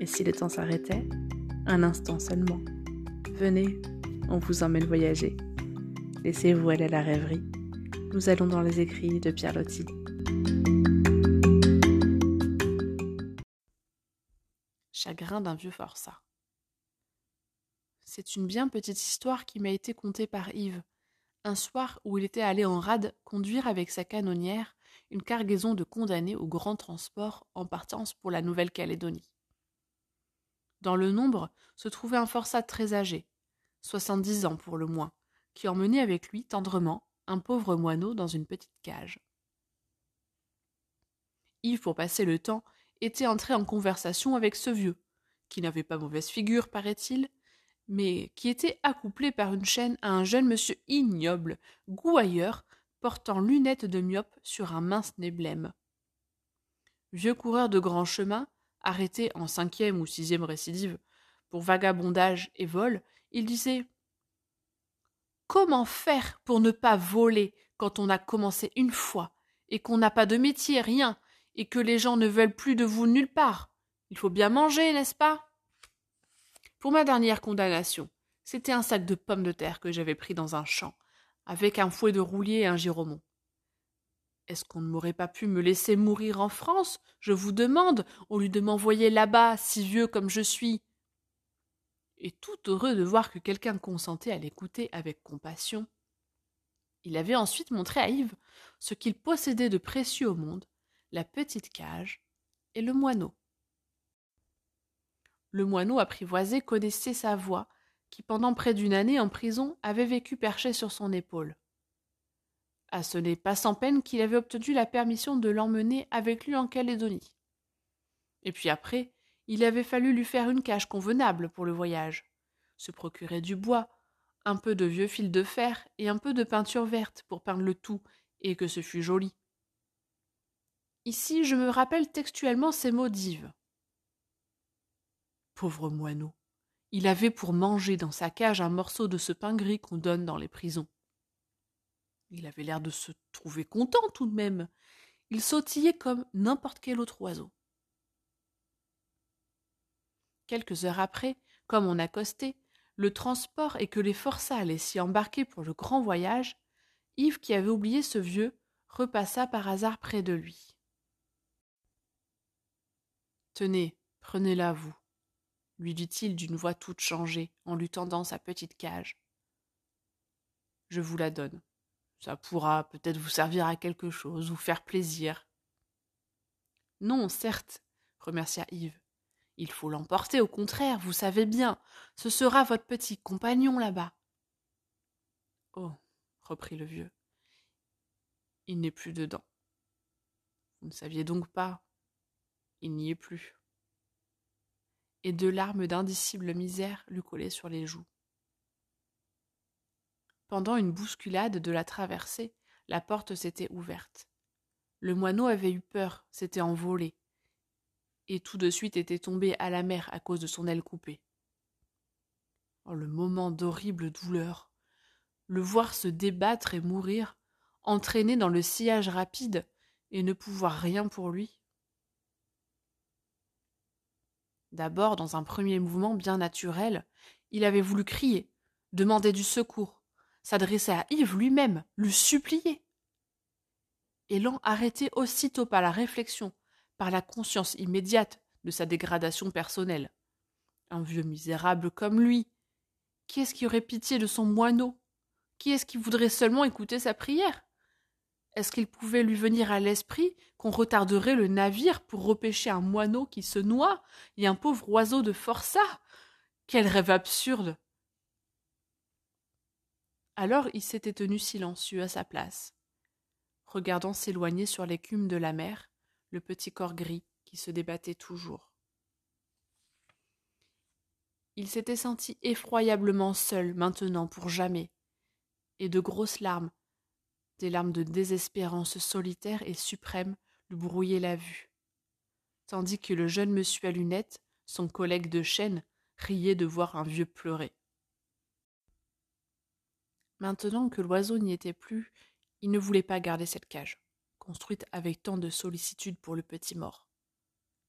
Et si le temps s'arrêtait Un instant seulement. Venez, on vous emmène voyager. Laissez-vous aller à la rêverie. Nous allons dans les écrits de Pierre Loti. Chagrin d'un vieux forçat. C'est une bien petite histoire qui m'a été contée par Yves, un soir où il était allé en rade conduire avec sa canonnière une cargaison de condamnés au grand transport en partance pour la Nouvelle-Calédonie. Dans le nombre se trouvait un forçat très âgé, soixante-dix ans pour le moins, qui emmenait avec lui tendrement un pauvre moineau dans une petite cage. Yves, pour passer le temps, était entré en conversation avec ce vieux, qui n'avait pas mauvaise figure, paraît-il, mais qui était accouplé par une chaîne à un jeune monsieur ignoble, gouailleur, portant lunettes de myope sur un mince nez. Vieux coureur de grand chemin, arrêté en cinquième ou sixième récidive pour vagabondage et vol, il disait Comment faire pour ne pas voler quand on a commencé une fois, et qu'on n'a pas de métier, rien, et que les gens ne veulent plus de vous nulle part? Il faut bien manger, n'est-ce pas? Pour ma dernière condamnation, c'était un sac de pommes de terre que j'avais pris dans un champ, avec un fouet de roulier et un giromon. Est-ce qu'on ne m'aurait pas pu me laisser mourir en France, je vous demande, au lieu de m'envoyer là-bas, si vieux comme je suis Et tout heureux de voir que quelqu'un consentait à l'écouter avec compassion, il avait ensuite montré à Yves ce qu'il possédait de précieux au monde, la petite cage et le moineau. Le moineau apprivoisé connaissait sa voix, qui pendant près d'une année en prison avait vécu perché sur son épaule. Ah, ce n'est pas sans peine qu'il avait obtenu la permission de l'emmener avec lui en Calédonie. Et puis après, il avait fallu lui faire une cage convenable pour le voyage, se procurer du bois, un peu de vieux fil de fer et un peu de peinture verte pour peindre le tout, et que ce fût joli. Ici, je me rappelle textuellement ces mots d'Yves. Pauvre moineau, il avait pour manger dans sa cage un morceau de ce pain gris qu'on donne dans les prisons. Il avait l'air de se trouver content tout de même. Il sautillait comme n'importe quel autre oiseau. Quelques heures après, comme on accostait, le transport et que les forçats allaient s'y embarquer pour le grand voyage, Yves, qui avait oublié ce vieux, repassa par hasard près de lui. Tenez, prenez-la, vous, lui dit-il d'une voix toute changée en lui tendant sa petite cage. Je vous la donne. Ça pourra peut-être vous servir à quelque chose, vous faire plaisir. Non, certes, remercia Yves. Il faut l'emporter, au contraire, vous savez bien. Ce sera votre petit compagnon là-bas. Oh, reprit le vieux. Il n'est plus dedans. Vous ne saviez donc pas. Il n'y est plus. Et deux larmes d'indicible misère lui collaient sur les joues. Pendant une bousculade de la traversée, la porte s'était ouverte. Le moineau avait eu peur, s'était envolé, et tout de suite était tombé à la mer à cause de son aile coupée. Oh, le moment d'horrible douleur le voir se débattre et mourir, entraîné dans le sillage rapide, et ne pouvoir rien pour lui. D'abord, dans un premier mouvement bien naturel, il avait voulu crier, demander du secours, s'adresser à Yves lui-même, le supplier. Élan arrêté aussitôt par la réflexion, par la conscience immédiate de sa dégradation personnelle. Un vieux misérable comme lui. Qui est-ce qui aurait pitié de son moineau? Qui est-ce qui voudrait seulement écouter sa prière? Est-ce qu'il pouvait lui venir à l'esprit qu'on retarderait le navire pour repêcher un moineau qui se noie et un pauvre oiseau de forçat? Quel rêve absurde alors il s'était tenu silencieux à sa place, regardant s'éloigner sur l'écume de la mer le petit corps gris qui se débattait toujours. Il s'était senti effroyablement seul maintenant pour jamais, et de grosses larmes, des larmes de désespérance solitaire et suprême, lui brouillaient la vue, tandis que le jeune monsieur à lunettes, son collègue de chaîne, riait de voir un vieux pleurer. Maintenant que l'oiseau n'y était plus, il ne voulait pas garder cette cage, construite avec tant de sollicitude pour le petit mort.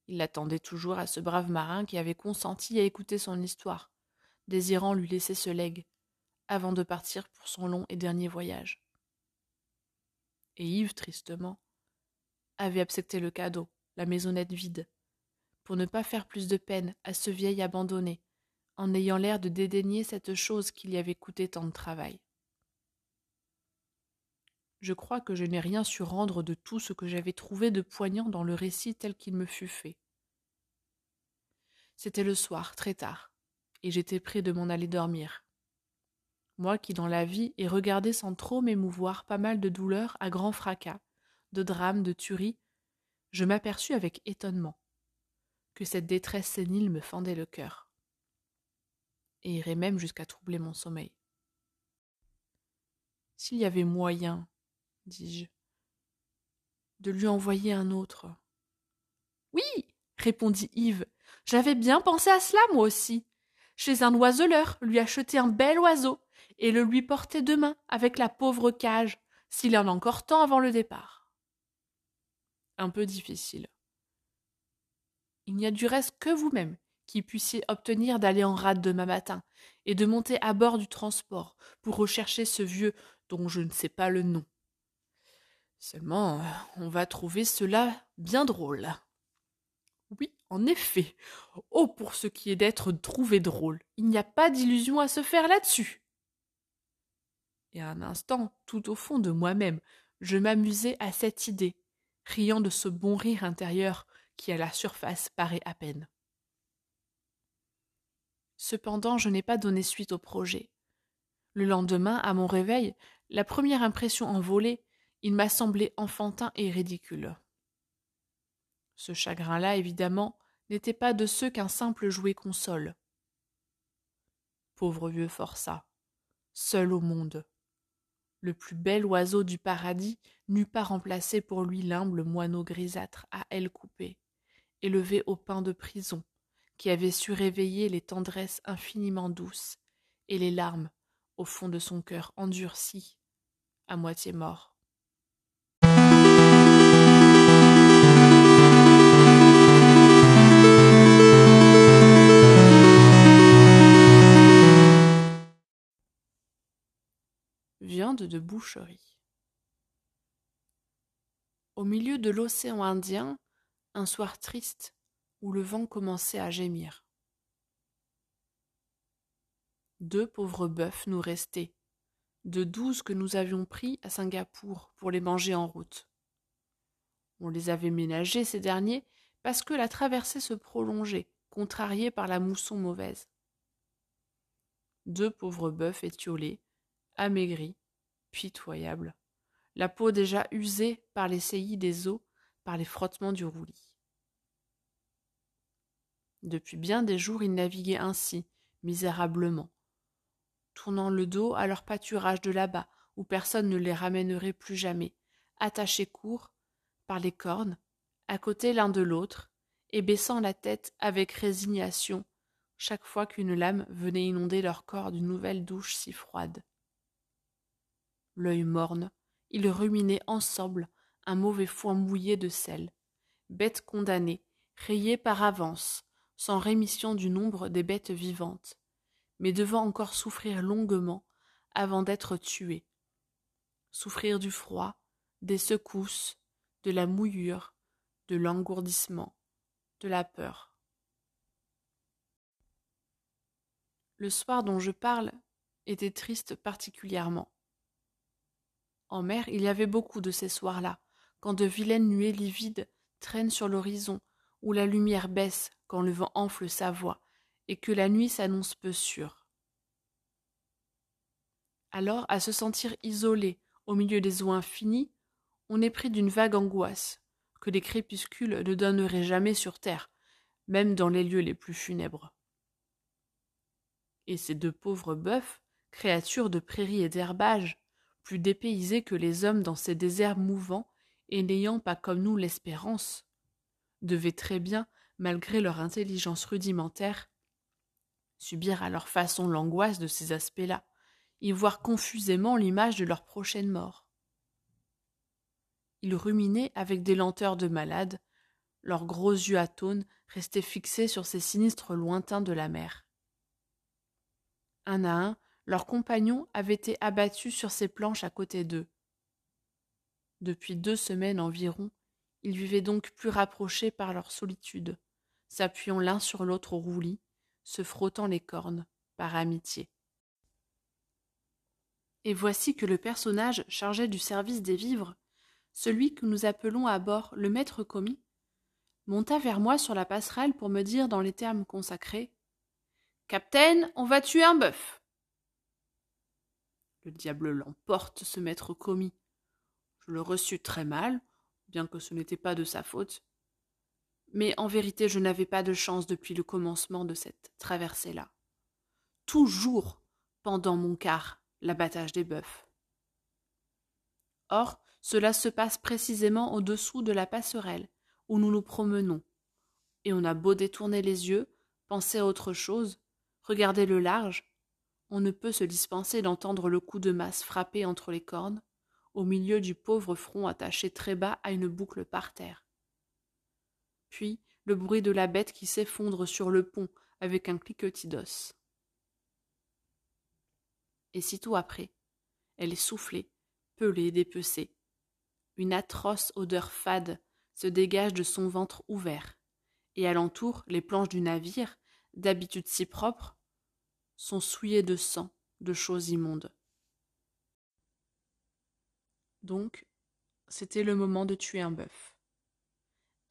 Il l'attendait toujours à ce brave marin qui avait consenti à écouter son histoire, désirant lui laisser ce legs, avant de partir pour son long et dernier voyage. Et Yves, tristement, avait accepté le cadeau, la maisonnette vide, pour ne pas faire plus de peine à ce vieil abandonné, en ayant l'air de dédaigner cette chose qui lui avait coûté tant de travail. Je crois que je n'ai rien su rendre de tout ce que j'avais trouvé de poignant dans le récit tel qu'il me fut fait. C'était le soir, très tard, et j'étais près de m'en aller dormir. Moi qui dans la vie ai regardé sans trop m'émouvoir pas mal de douleurs à grand fracas, de drames, de tueries, je m'aperçus avec étonnement que cette détresse sénile me fendait le cœur, et irait même jusqu'à troubler mon sommeil. S'il y avait moyen, dis-je, de lui envoyer un autre. Oui, répondit Yves, j'avais bien pensé à cela moi aussi. Chez un oiseleur, lui acheter un bel oiseau, et le lui porter demain avec la pauvre cage, s'il en a encore temps avant le départ. Un peu difficile. Il n'y a du reste que vous-même qui puissiez obtenir d'aller en rade demain matin et de monter à bord du transport pour rechercher ce vieux dont je ne sais pas le nom. Seulement, on va trouver cela bien drôle. Oui, en effet. Oh, pour ce qui est d'être trouvé drôle, il n'y a pas d'illusion à se faire là-dessus. Et un instant, tout au fond de moi-même, je m'amusais à cette idée, riant de ce bon rire intérieur qui à la surface paraît à peine. Cependant, je n'ai pas donné suite au projet. Le lendemain, à mon réveil, la première impression envolée il m'a semblé enfantin et ridicule. Ce chagrin-là, évidemment, n'était pas de ceux qu'un simple jouet console. Pauvre vieux forçat, seul au monde. Le plus bel oiseau du paradis n'eût pas remplacé pour lui l'humble moineau grisâtre à ailes coupées, élevé au pain de prison, qui avait su réveiller les tendresses infiniment douces et les larmes au fond de son cœur endurci, à moitié mort. Boucherie. Au milieu de l'océan Indien, un soir triste où le vent commençait à gémir. Deux pauvres bœufs nous restaient, de douze que nous avions pris à Singapour pour les manger en route. On les avait ménagés, ces derniers, parce que la traversée se prolongeait, contrariée par la mousson mauvaise. Deux pauvres bœufs étiolés, amaigris, pitoyable, la peau déjà usée par les saillies des eaux, par les frottements du roulis. Depuis bien des jours ils naviguaient ainsi, misérablement, tournant le dos à leur pâturage de là-bas, où personne ne les ramènerait plus jamais, attachés court, par les cornes, à côté l'un de l'autre, et baissant la tête avec résignation, chaque fois qu'une lame venait inonder leur corps d'une nouvelle douche si froide l'œil morne, ils ruminaient ensemble un mauvais foin mouillé de sel. Bêtes condamnées, rayées par avance, sans rémission du nombre des bêtes vivantes, mais devant encore souffrir longuement avant d'être tuées. Souffrir du froid, des secousses, de la mouillure, de l'engourdissement, de la peur. Le soir dont je parle était triste particulièrement. En mer, il y avait beaucoup de ces soirs-là, quand de vilaines nuées livides traînent sur l'horizon, où la lumière baisse quand le vent enfle sa voix, et que la nuit s'annonce peu sûre. Alors, à se sentir isolé au milieu des eaux infinies, on est pris d'une vague angoisse, que les crépuscules ne donneraient jamais sur terre, même dans les lieux les plus funèbres. Et ces deux pauvres bœufs, créatures de prairies et d'herbages, plus dépaysés que les hommes dans ces déserts mouvants et n'ayant pas comme nous l'espérance, devaient très bien, malgré leur intelligence rudimentaire, subir à leur façon l'angoisse de ces aspects-là, y voir confusément l'image de leur prochaine mort. Ils ruminaient avec des lenteurs de malades, leurs gros yeux atones restaient fixés sur ces sinistres lointains de la mer. Un à un, leurs compagnons avaient été abattus sur ces planches à côté d'eux. Depuis deux semaines environ, ils vivaient donc plus rapprochés par leur solitude, s'appuyant l'un sur l'autre au roulis, se frottant les cornes, par amitié. Et voici que le personnage chargé du service des vivres, celui que nous appelons à bord le maître commis, monta vers moi sur la passerelle pour me dire dans les termes consacrés Capitaine, on va tuer un bœuf. Le diable l'emporte, ce maître commis. Je le reçus très mal, bien que ce n'était pas de sa faute. Mais en vérité, je n'avais pas de chance depuis le commencement de cette traversée-là. Toujours, pendant mon quart, l'abattage des bœufs. Or, cela se passe précisément au-dessous de la passerelle, où nous nous promenons. Et on a beau détourner les yeux, penser à autre chose, regarder le large, on ne peut se dispenser d'entendre le coup de masse frapper entre les cornes, au milieu du pauvre front attaché très bas à une boucle par terre. Puis le bruit de la bête qui s'effondre sur le pont avec un cliquetis d'os. Et sitôt après, elle est soufflée, pelée, dépecée. Une atroce odeur fade se dégage de son ventre ouvert, et alentour les planches du navire, d'habitude si propres, sont souillées de sang, de choses immondes. Donc, c'était le moment de tuer un bœuf.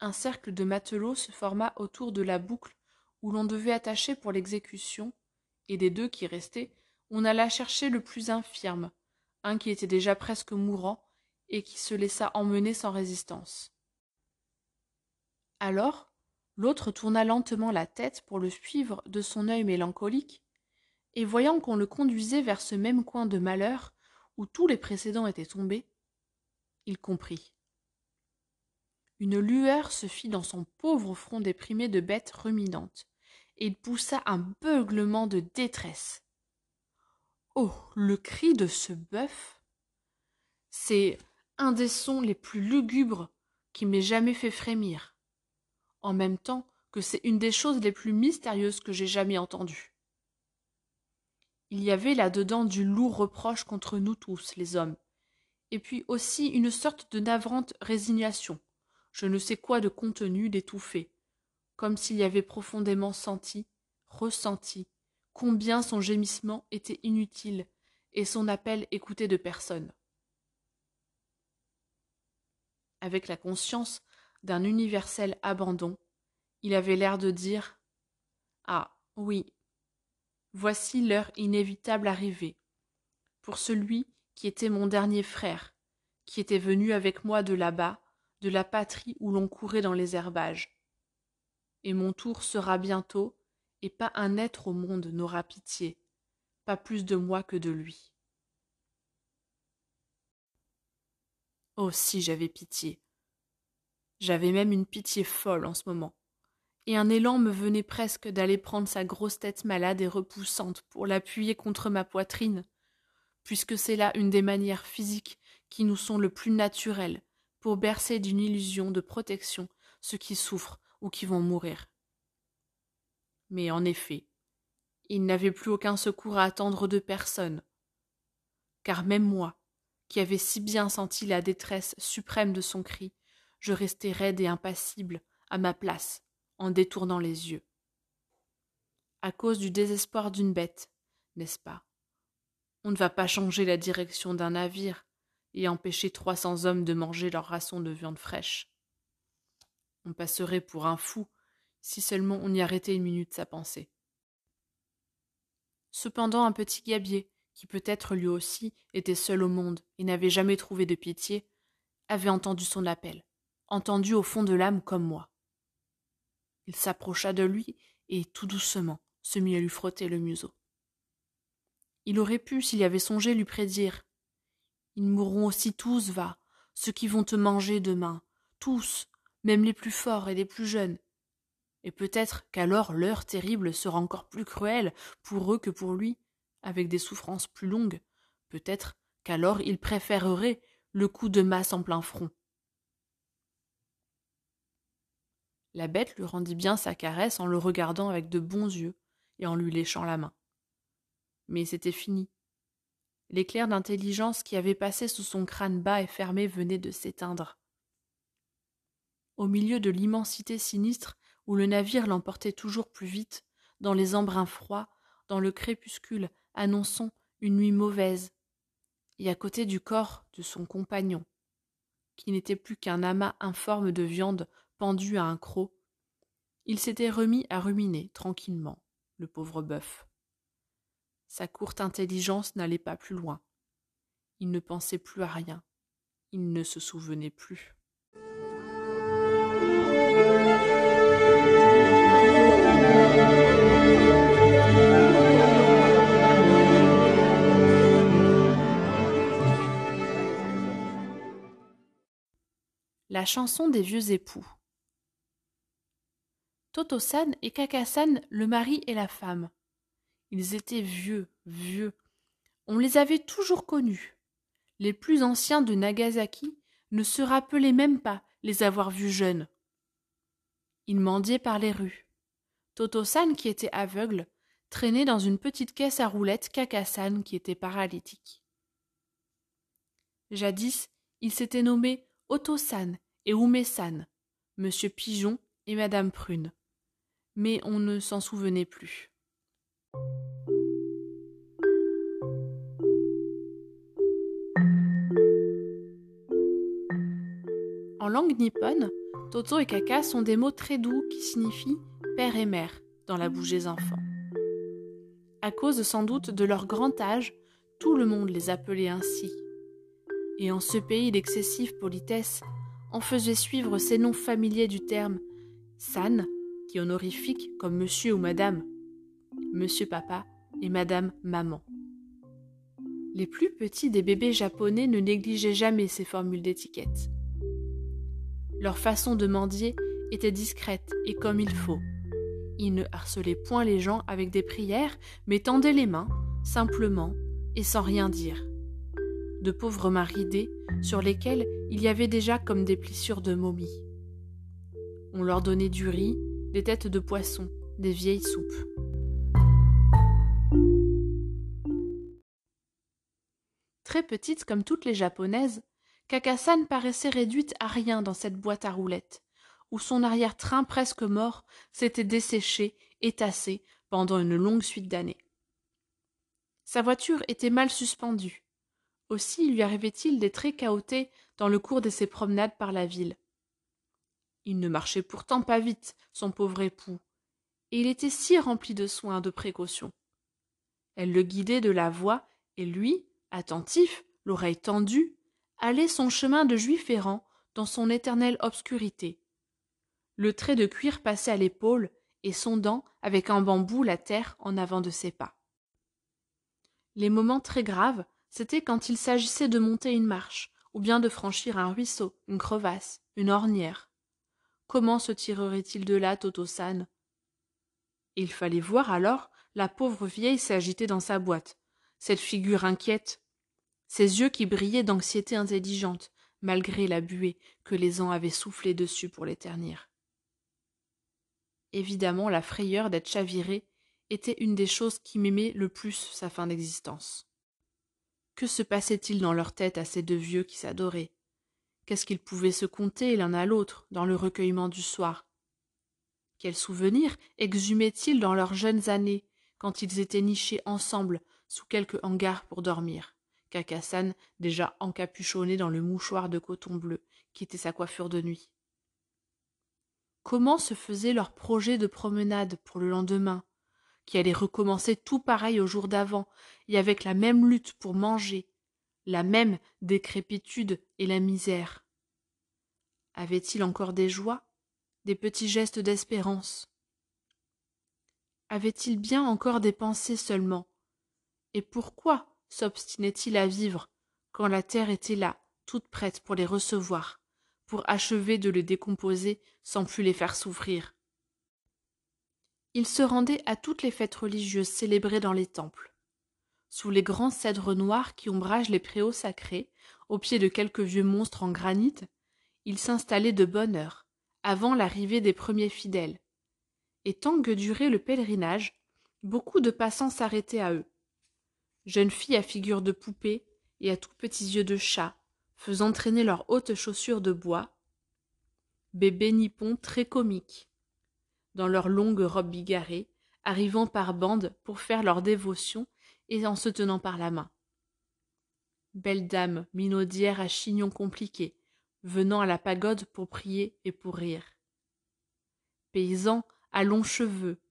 Un cercle de matelots se forma autour de la boucle où l'on devait attacher pour l'exécution, et des deux qui restaient, on alla chercher le plus infirme, un qui était déjà presque mourant, et qui se laissa emmener sans résistance. Alors, l'autre tourna lentement la tête pour le suivre de son œil mélancolique, et voyant qu'on le conduisait vers ce même coin de malheur où tous les précédents étaient tombés, il comprit. Une lueur se fit dans son pauvre front déprimé de bête ruminante, et il poussa un beuglement de détresse. Oh. Le cri de ce bœuf. C'est un des sons les plus lugubres qui m'ait jamais fait frémir, en même temps que c'est une des choses les plus mystérieuses que j'ai jamais entendues. Il y avait là-dedans du lourd reproche contre nous tous, les hommes, et puis aussi une sorte de navrante résignation, je ne sais quoi de contenu, d'étouffé, comme s'il y avait profondément senti, ressenti, combien son gémissement était inutile et son appel écouté de personne. Avec la conscience d'un universel abandon, il avait l'air de dire Ah, oui, voici l'heure inévitable arrivée, pour celui qui était mon dernier frère, qui était venu avec moi de là-bas, de la patrie où l'on courait dans les herbages. Et mon tour sera bientôt, et pas un être au monde n'aura pitié, pas plus de moi que de lui. Oh si j'avais pitié. J'avais même une pitié folle en ce moment, et un élan me venait presque d'aller prendre sa grosse tête malade et repoussante pour l'appuyer contre ma poitrine, puisque c'est là une des manières physiques qui nous sont le plus naturelles pour bercer d'une illusion de protection ceux qui souffrent ou qui vont mourir. Mais en effet, il n'avait plus aucun secours à attendre de personne, car même moi, qui avais si bien senti la détresse suprême de son cri, je restais raide et impassible à ma place, en détournant les yeux. À cause du désespoir d'une bête, n'est-ce pas? On ne va pas changer la direction d'un navire et empêcher trois cents hommes de manger leur ration de viande fraîche. On passerait pour un fou si seulement on y arrêtait une minute sa pensée. Cependant un petit gabier, qui peut-être lui aussi était seul au monde et n'avait jamais trouvé de pitié, avait entendu son appel, entendu au fond de l'âme comme moi. Il s'approcha de lui et, tout doucement, se mit à lui frotter le museau. Il aurait pu, s'il y avait songé, lui prédire. Ils mourront aussi tous, va, ceux qui vont te manger demain, tous, même les plus forts et les plus jeunes. Et peut-être qu'alors l'heure terrible sera encore plus cruelle pour eux que pour lui, avec des souffrances plus longues. Peut-être qu'alors il préférerait le coup de masse en plein front. La bête lui rendit bien sa caresse en le regardant avec de bons yeux et en lui léchant la main. Mais c'était fini. L'éclair d'intelligence qui avait passé sous son crâne bas et fermé venait de s'éteindre. Au milieu de l'immensité sinistre où le navire l'emportait toujours plus vite, dans les embruns froids, dans le crépuscule annonçant une nuit mauvaise, et à côté du corps de son compagnon, qui n'était plus qu'un amas informe de viande pendu à un croc, il s'était remis à ruminer tranquillement, le pauvre bœuf. Sa courte intelligence n'allait pas plus loin. Il ne pensait plus à rien. Il ne se souvenait plus. La chanson des vieux époux. Toto-san et Kaka-san, le mari et la femme. Ils étaient vieux, vieux. On les avait toujours connus. Les plus anciens de Nagasaki ne se rappelaient même pas les avoir vus jeunes. Ils mendiaient par les rues. Toto-san, qui était aveugle, traînait dans une petite caisse à roulettes Kaka-san, qui était paralytique. Jadis, ils s'étaient nommés Otosan et Umesan, Monsieur Pigeon et Madame Prune. Mais on ne s'en souvenait plus. En langue nippone, Toto et Kaka sont des mots très doux qui signifient père et mère dans la bouche des enfants. À cause sans doute de leur grand âge, tout le monde les appelait ainsi et en ce pays d'excessive politesse, on faisait suivre ces noms familiers du terme san, qui honorifique comme monsieur ou madame, monsieur papa et madame maman. Les plus petits des bébés japonais ne négligeaient jamais ces formules d'étiquette. Leur façon de mendier était discrète et comme il faut. Ils ne harcelaient point les gens avec des prières, mais tendaient les mains, simplement et sans rien dire de pauvres mains ridées sur lesquelles il y avait déjà comme des plissures de momies. On leur donnait du riz, des têtes de poisson, des vieilles soupes. Très petite comme toutes les japonaises, Kakasan paraissait réduite à rien dans cette boîte à roulettes, où son arrière-train presque mort s'était desséché et tassé pendant une longue suite d'années. Sa voiture était mal suspendue, aussi lui arrivait-il des traits chaotés dans le cours de ses promenades par la ville. Il ne marchait pourtant pas vite, son pauvre époux, et il était si rempli de soins, de précautions. Elle le guidait de la voie, et lui, attentif, l'oreille tendue, allait son chemin de juif errant dans son éternelle obscurité. Le trait de cuir passait à l'épaule et sondant avec un bambou la terre en avant de ses pas. Les moments très graves c'était quand il s'agissait de monter une marche, ou bien de franchir un ruisseau, une crevasse, une ornière. Comment se tirerait-il de là, Toto-san? Il fallait voir alors la pauvre vieille s'agiter dans sa boîte, cette figure inquiète, ses yeux qui brillaient d'anxiété intelligente, malgré la buée que les ans avaient soufflée dessus pour les ternir. Évidemment, la frayeur d'être chaviré était une des choses qui m'aimait le plus sa fin d'existence. Que se passait-il dans leur tête à ces deux vieux qui s'adoraient? Qu'est-ce qu'ils pouvaient se conter l'un à l'autre dans le recueillement du soir Quels souvenirs exhumaient-ils dans leurs jeunes années, quand ils étaient nichés ensemble sous quelque hangar pour dormir? Kakassan déjà encapuchonné dans le mouchoir de coton bleu qui était sa coiffure de nuit. Comment se faisait leur projet de promenade pour le lendemain qui allait recommencer tout pareil au jour d'avant, et avec la même lutte pour manger, la même décrépitude et la misère? Avait-il encore des joies, des petits gestes d'espérance? Avait-il bien encore des pensées seulement? Et pourquoi s'obstinait-il à vivre quand la terre était là, toute prête pour les recevoir, pour achever de les décomposer sans plus les faire souffrir? Il se rendait à toutes les fêtes religieuses célébrées dans les temples. Sous les grands cèdres noirs qui ombragent les préaux sacrés, au pied de quelques vieux monstres en granit, il s'installait de bonne heure, avant l'arrivée des premiers fidèles. Et tant que durait le pèlerinage, beaucoup de passants s'arrêtaient à eux. Jeunes filles à figure de poupée et à tout petits yeux de chat, faisant traîner leurs hautes chaussures de bois, bébés nippons très comiques, dans leurs longues robes bigarrées, arrivant par bandes pour faire leur dévotion et en se tenant par la main. Belles dames minaudières à chignons compliqués, venant à la pagode pour prier et pour rire. Paysans à longs cheveux,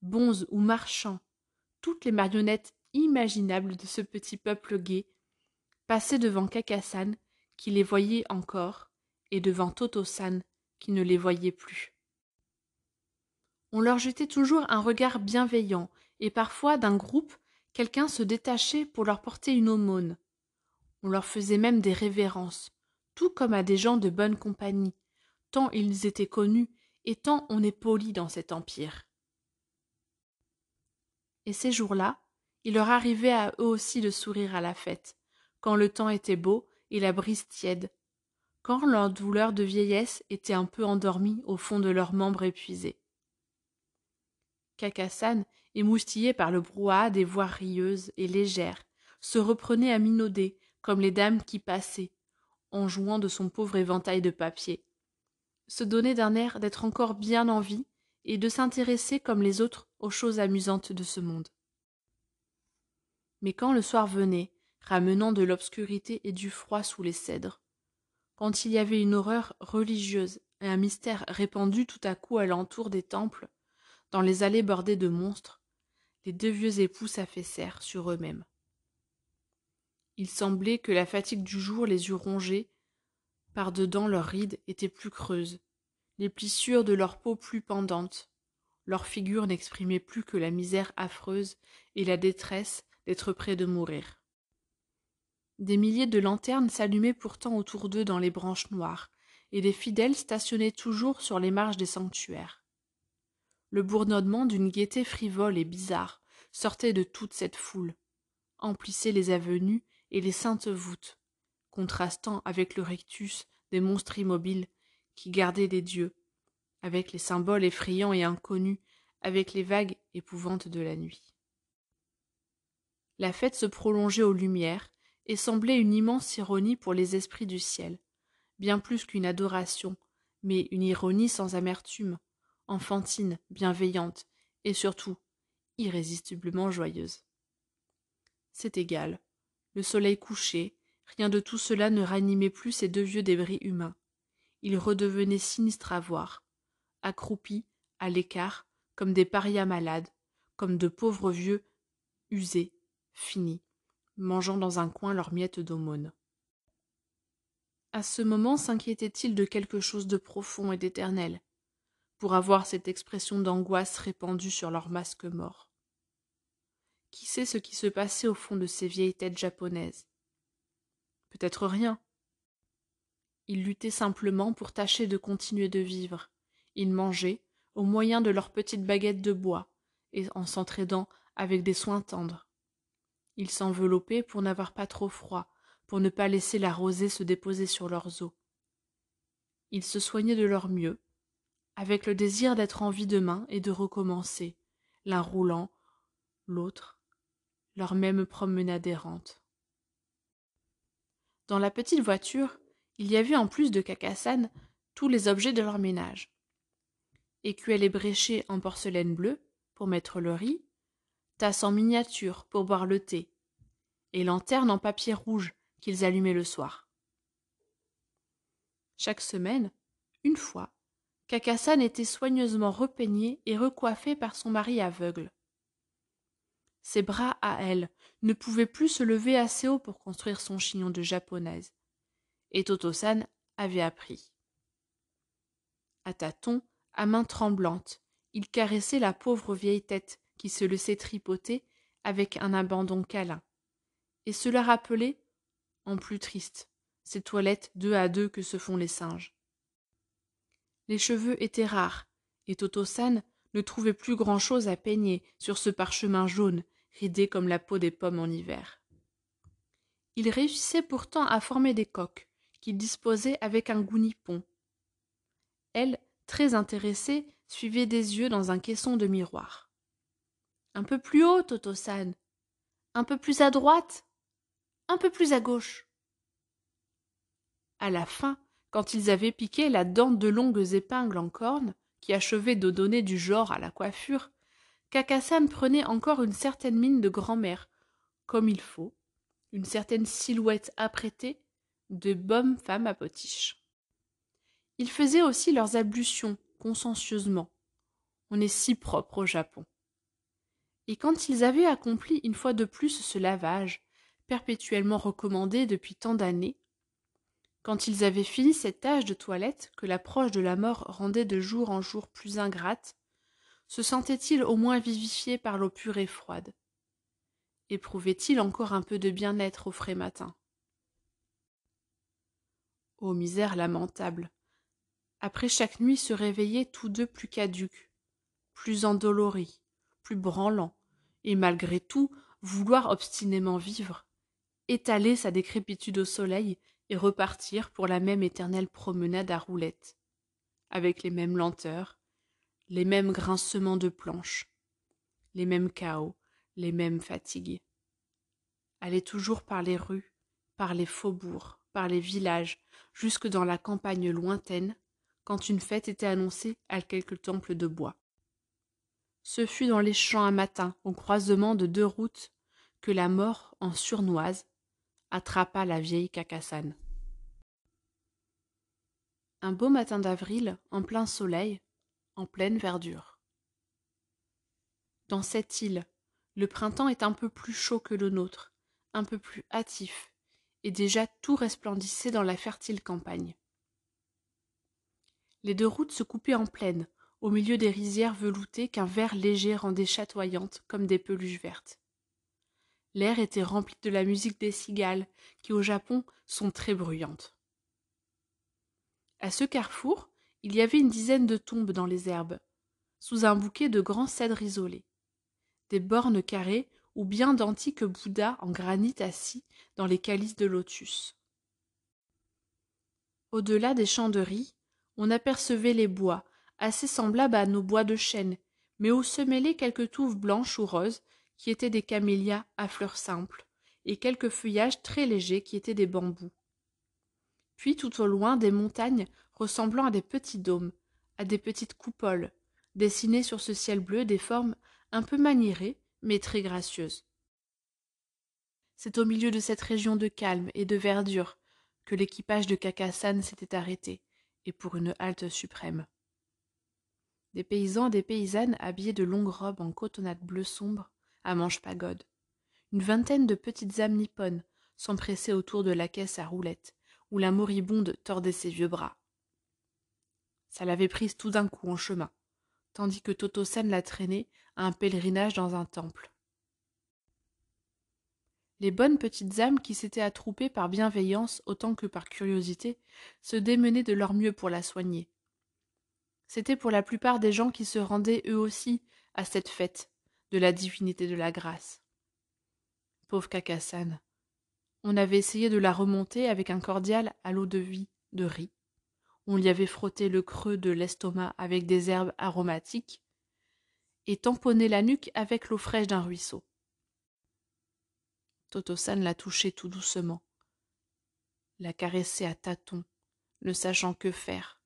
bonzes ou marchands, toutes les marionnettes imaginables de ce petit peuple gai, passaient devant Kakassan, qui les voyait encore, et devant Totosan, qui ne les voyait plus. On leur jetait toujours un regard bienveillant, et parfois d'un groupe, quelqu'un se détachait pour leur porter une aumône. On leur faisait même des révérences, tout comme à des gens de bonne compagnie, tant ils étaient connus et tant on est poli dans cet empire. Et ces jours-là, il leur arrivait à eux aussi de sourire à la fête, quand le temps était beau et la brise tiède, quand leur douleur de vieillesse était un peu endormie au fond de leurs membres épuisés. Cacassan, émoustillé par le brouhaha des voix rieuses et légères, se reprenait à minauder comme les dames qui passaient, en jouant de son pauvre éventail de papier, se donnait d'un air d'être encore bien en vie et de s'intéresser comme les autres aux choses amusantes de ce monde. Mais quand le soir venait, ramenant de l'obscurité et du froid sous les cèdres, quand il y avait une horreur religieuse et un mystère répandu tout à coup alentour des temples, dans les allées bordées de monstres, les deux vieux époux s'affaissèrent sur eux-mêmes. Il semblait que la fatigue du jour les eût rongés, par-dedans leurs rides étaient plus creuses, les plissures de leur peau plus pendantes, leurs figures n'exprimaient plus que la misère affreuse et la détresse d'être près de mourir. Des milliers de lanternes s'allumaient pourtant autour d'eux dans les branches noires, et des fidèles stationnaient toujours sur les marges des sanctuaires. Le bourdonnement d'une gaieté frivole et bizarre sortait de toute cette foule, emplissait les avenues et les saintes voûtes, contrastant avec le rectus des monstres immobiles qui gardaient les dieux, avec les symboles effrayants et inconnus, avec les vagues épouvantes de la nuit. La fête se prolongeait aux lumières, et semblait une immense ironie pour les esprits du ciel, bien plus qu'une adoration, mais une ironie sans amertume, enfantine, bienveillante, et surtout irrésistiblement joyeuse. C'est égal. Le soleil couché, rien de tout cela ne ranimait plus ces deux vieux débris humains. Ils redevenaient sinistres à voir, accroupis, à l'écart, comme des parias malades, comme de pauvres vieux usés, finis, mangeant dans un coin leurs miettes d'aumône. À ce moment s'inquiétait-il de quelque chose de profond et d'éternel, pour avoir cette expression d'angoisse répandue sur leurs masques morts. Qui sait ce qui se passait au fond de ces vieilles têtes japonaises? Peut-être rien. Ils luttaient simplement pour tâcher de continuer de vivre. Ils mangeaient, au moyen de leurs petites baguettes de bois, et en s'entraidant avec des soins tendres. Ils s'enveloppaient pour n'avoir pas trop froid, pour ne pas laisser la rosée se déposer sur leurs os. Ils se soignaient de leur mieux, avec le désir d'être en vie demain et de recommencer, l'un roulant, l'autre, leur même promenade errante. Dans la petite voiture, il y avait en plus de Cacassan tous les objets de leur ménage. Écuelle ébréchée en porcelaine bleue pour mettre le riz, tasse en miniature pour boire le thé, et lanterne en papier rouge qu'ils allumaient le soir. Chaque semaine, une fois, Cacassan était soigneusement repeigné et recoiffé par son mari aveugle. Ses bras à elle ne pouvaient plus se lever assez haut pour construire son chignon de japonaise, et Totosan avait appris. À tâtons, à main tremblante, il caressait la pauvre vieille tête qui se laissait tripoter avec un abandon câlin. Et cela rappelait, en plus triste, ces toilettes deux à deux que se font les singes. Les cheveux étaient rares, et Totosan ne trouvait plus grand-chose à peigner sur ce parchemin jaune, ridé comme la peau des pommes en hiver. Il réussissait pourtant à former des coques, qu'il disposait avec un goût nippon. elle, très intéressée, suivait des yeux dans un caisson de miroir. Un peu plus haut, Toto-san. Un peu plus à droite. Un peu plus à gauche. À la fin, quand ils avaient piqué la dent de longues épingles en corne, qui achevait de donner du genre à la coiffure, Cacassane prenait encore une certaine mine de grand-mère, comme il faut, une certaine silhouette apprêtée de bonne femme à potiche. Ils faisaient aussi leurs ablutions consciencieusement. On est si propre au Japon. Et quand ils avaient accompli une fois de plus ce lavage, perpétuellement recommandé depuis tant d'années, quand ils avaient fini cette tâche de toilette que l'approche de la mort rendait de jour en jour plus ingrate, se sentaient-ils au moins vivifiés par l'eau pure et froide? Éprouvaient-ils encore un peu de bien-être au frais matin? Ô misère lamentable! Après chaque nuit se réveillaient tous deux plus caduques, plus endoloris, plus branlants, et malgré tout vouloir obstinément vivre, étaler sa décrépitude au soleil et repartir pour la même éternelle promenade à roulettes, avec les mêmes lenteurs, les mêmes grincements de planches, les mêmes chaos, les mêmes fatigues. Aller toujours par les rues, par les faubourgs, par les villages, jusque dans la campagne lointaine, quand une fête était annoncée à quelque temple de bois. Ce fut dans les champs un matin, au croisement de deux routes, que la mort, en surnoise, attrapa la vieille Cacassane. Un beau matin d'avril, en plein soleil, en pleine verdure. Dans cette île, le printemps est un peu plus chaud que le nôtre, un peu plus hâtif, et déjà tout resplendissait dans la fertile campagne. Les deux routes se coupaient en plaine, au milieu des rizières veloutées qu'un vert léger rendait chatoyantes comme des peluches vertes. L'air était rempli de la musique des cigales, qui au Japon sont très bruyantes. À ce carrefour, il y avait une dizaine de tombes dans les herbes, sous un bouquet de grands cèdres isolés. Des bornes carrées ou bien d'antiques Bouddhas en granit assis dans les calices de lotus. Au-delà des champs de riz, on apercevait les bois, assez semblables à nos bois de chêne, mais où se mêlaient quelques touffes blanches ou roses qui étaient des camélias à fleurs simples, et quelques feuillages très légers qui étaient des bambous. Puis tout au loin des montagnes ressemblant à des petits dômes, à des petites coupoles, dessinées sur ce ciel bleu des formes un peu maniérées, mais très gracieuses. C'est au milieu de cette région de calme et de verdure que l'équipage de Cacassan s'était arrêté, et pour une halte suprême. Des paysans et des paysannes habillés de longues robes en cotonnade bleu sombre à manches pagode. Une vingtaine de petites âmes nippones s'empressaient autour de la caisse à roulettes, où la moribonde tordait ses vieux bras. Ça l'avait prise tout d'un coup en chemin, tandis que Totosan la traînait à un pèlerinage dans un temple. Les bonnes petites âmes qui s'étaient attroupées par bienveillance autant que par curiosité se démenaient de leur mieux pour la soigner. C'était pour la plupart des gens qui se rendaient eux aussi à cette fête, de la divinité de la grâce. Pauvre Cacassane. On avait essayé de la remonter avec un cordial à l'eau de vie de riz. On lui avait frotté le creux de l'estomac avec des herbes aromatiques et tamponné la nuque avec l'eau fraîche d'un ruisseau. Totosan la touchait tout doucement, la caressait à tâtons, ne sachant que faire,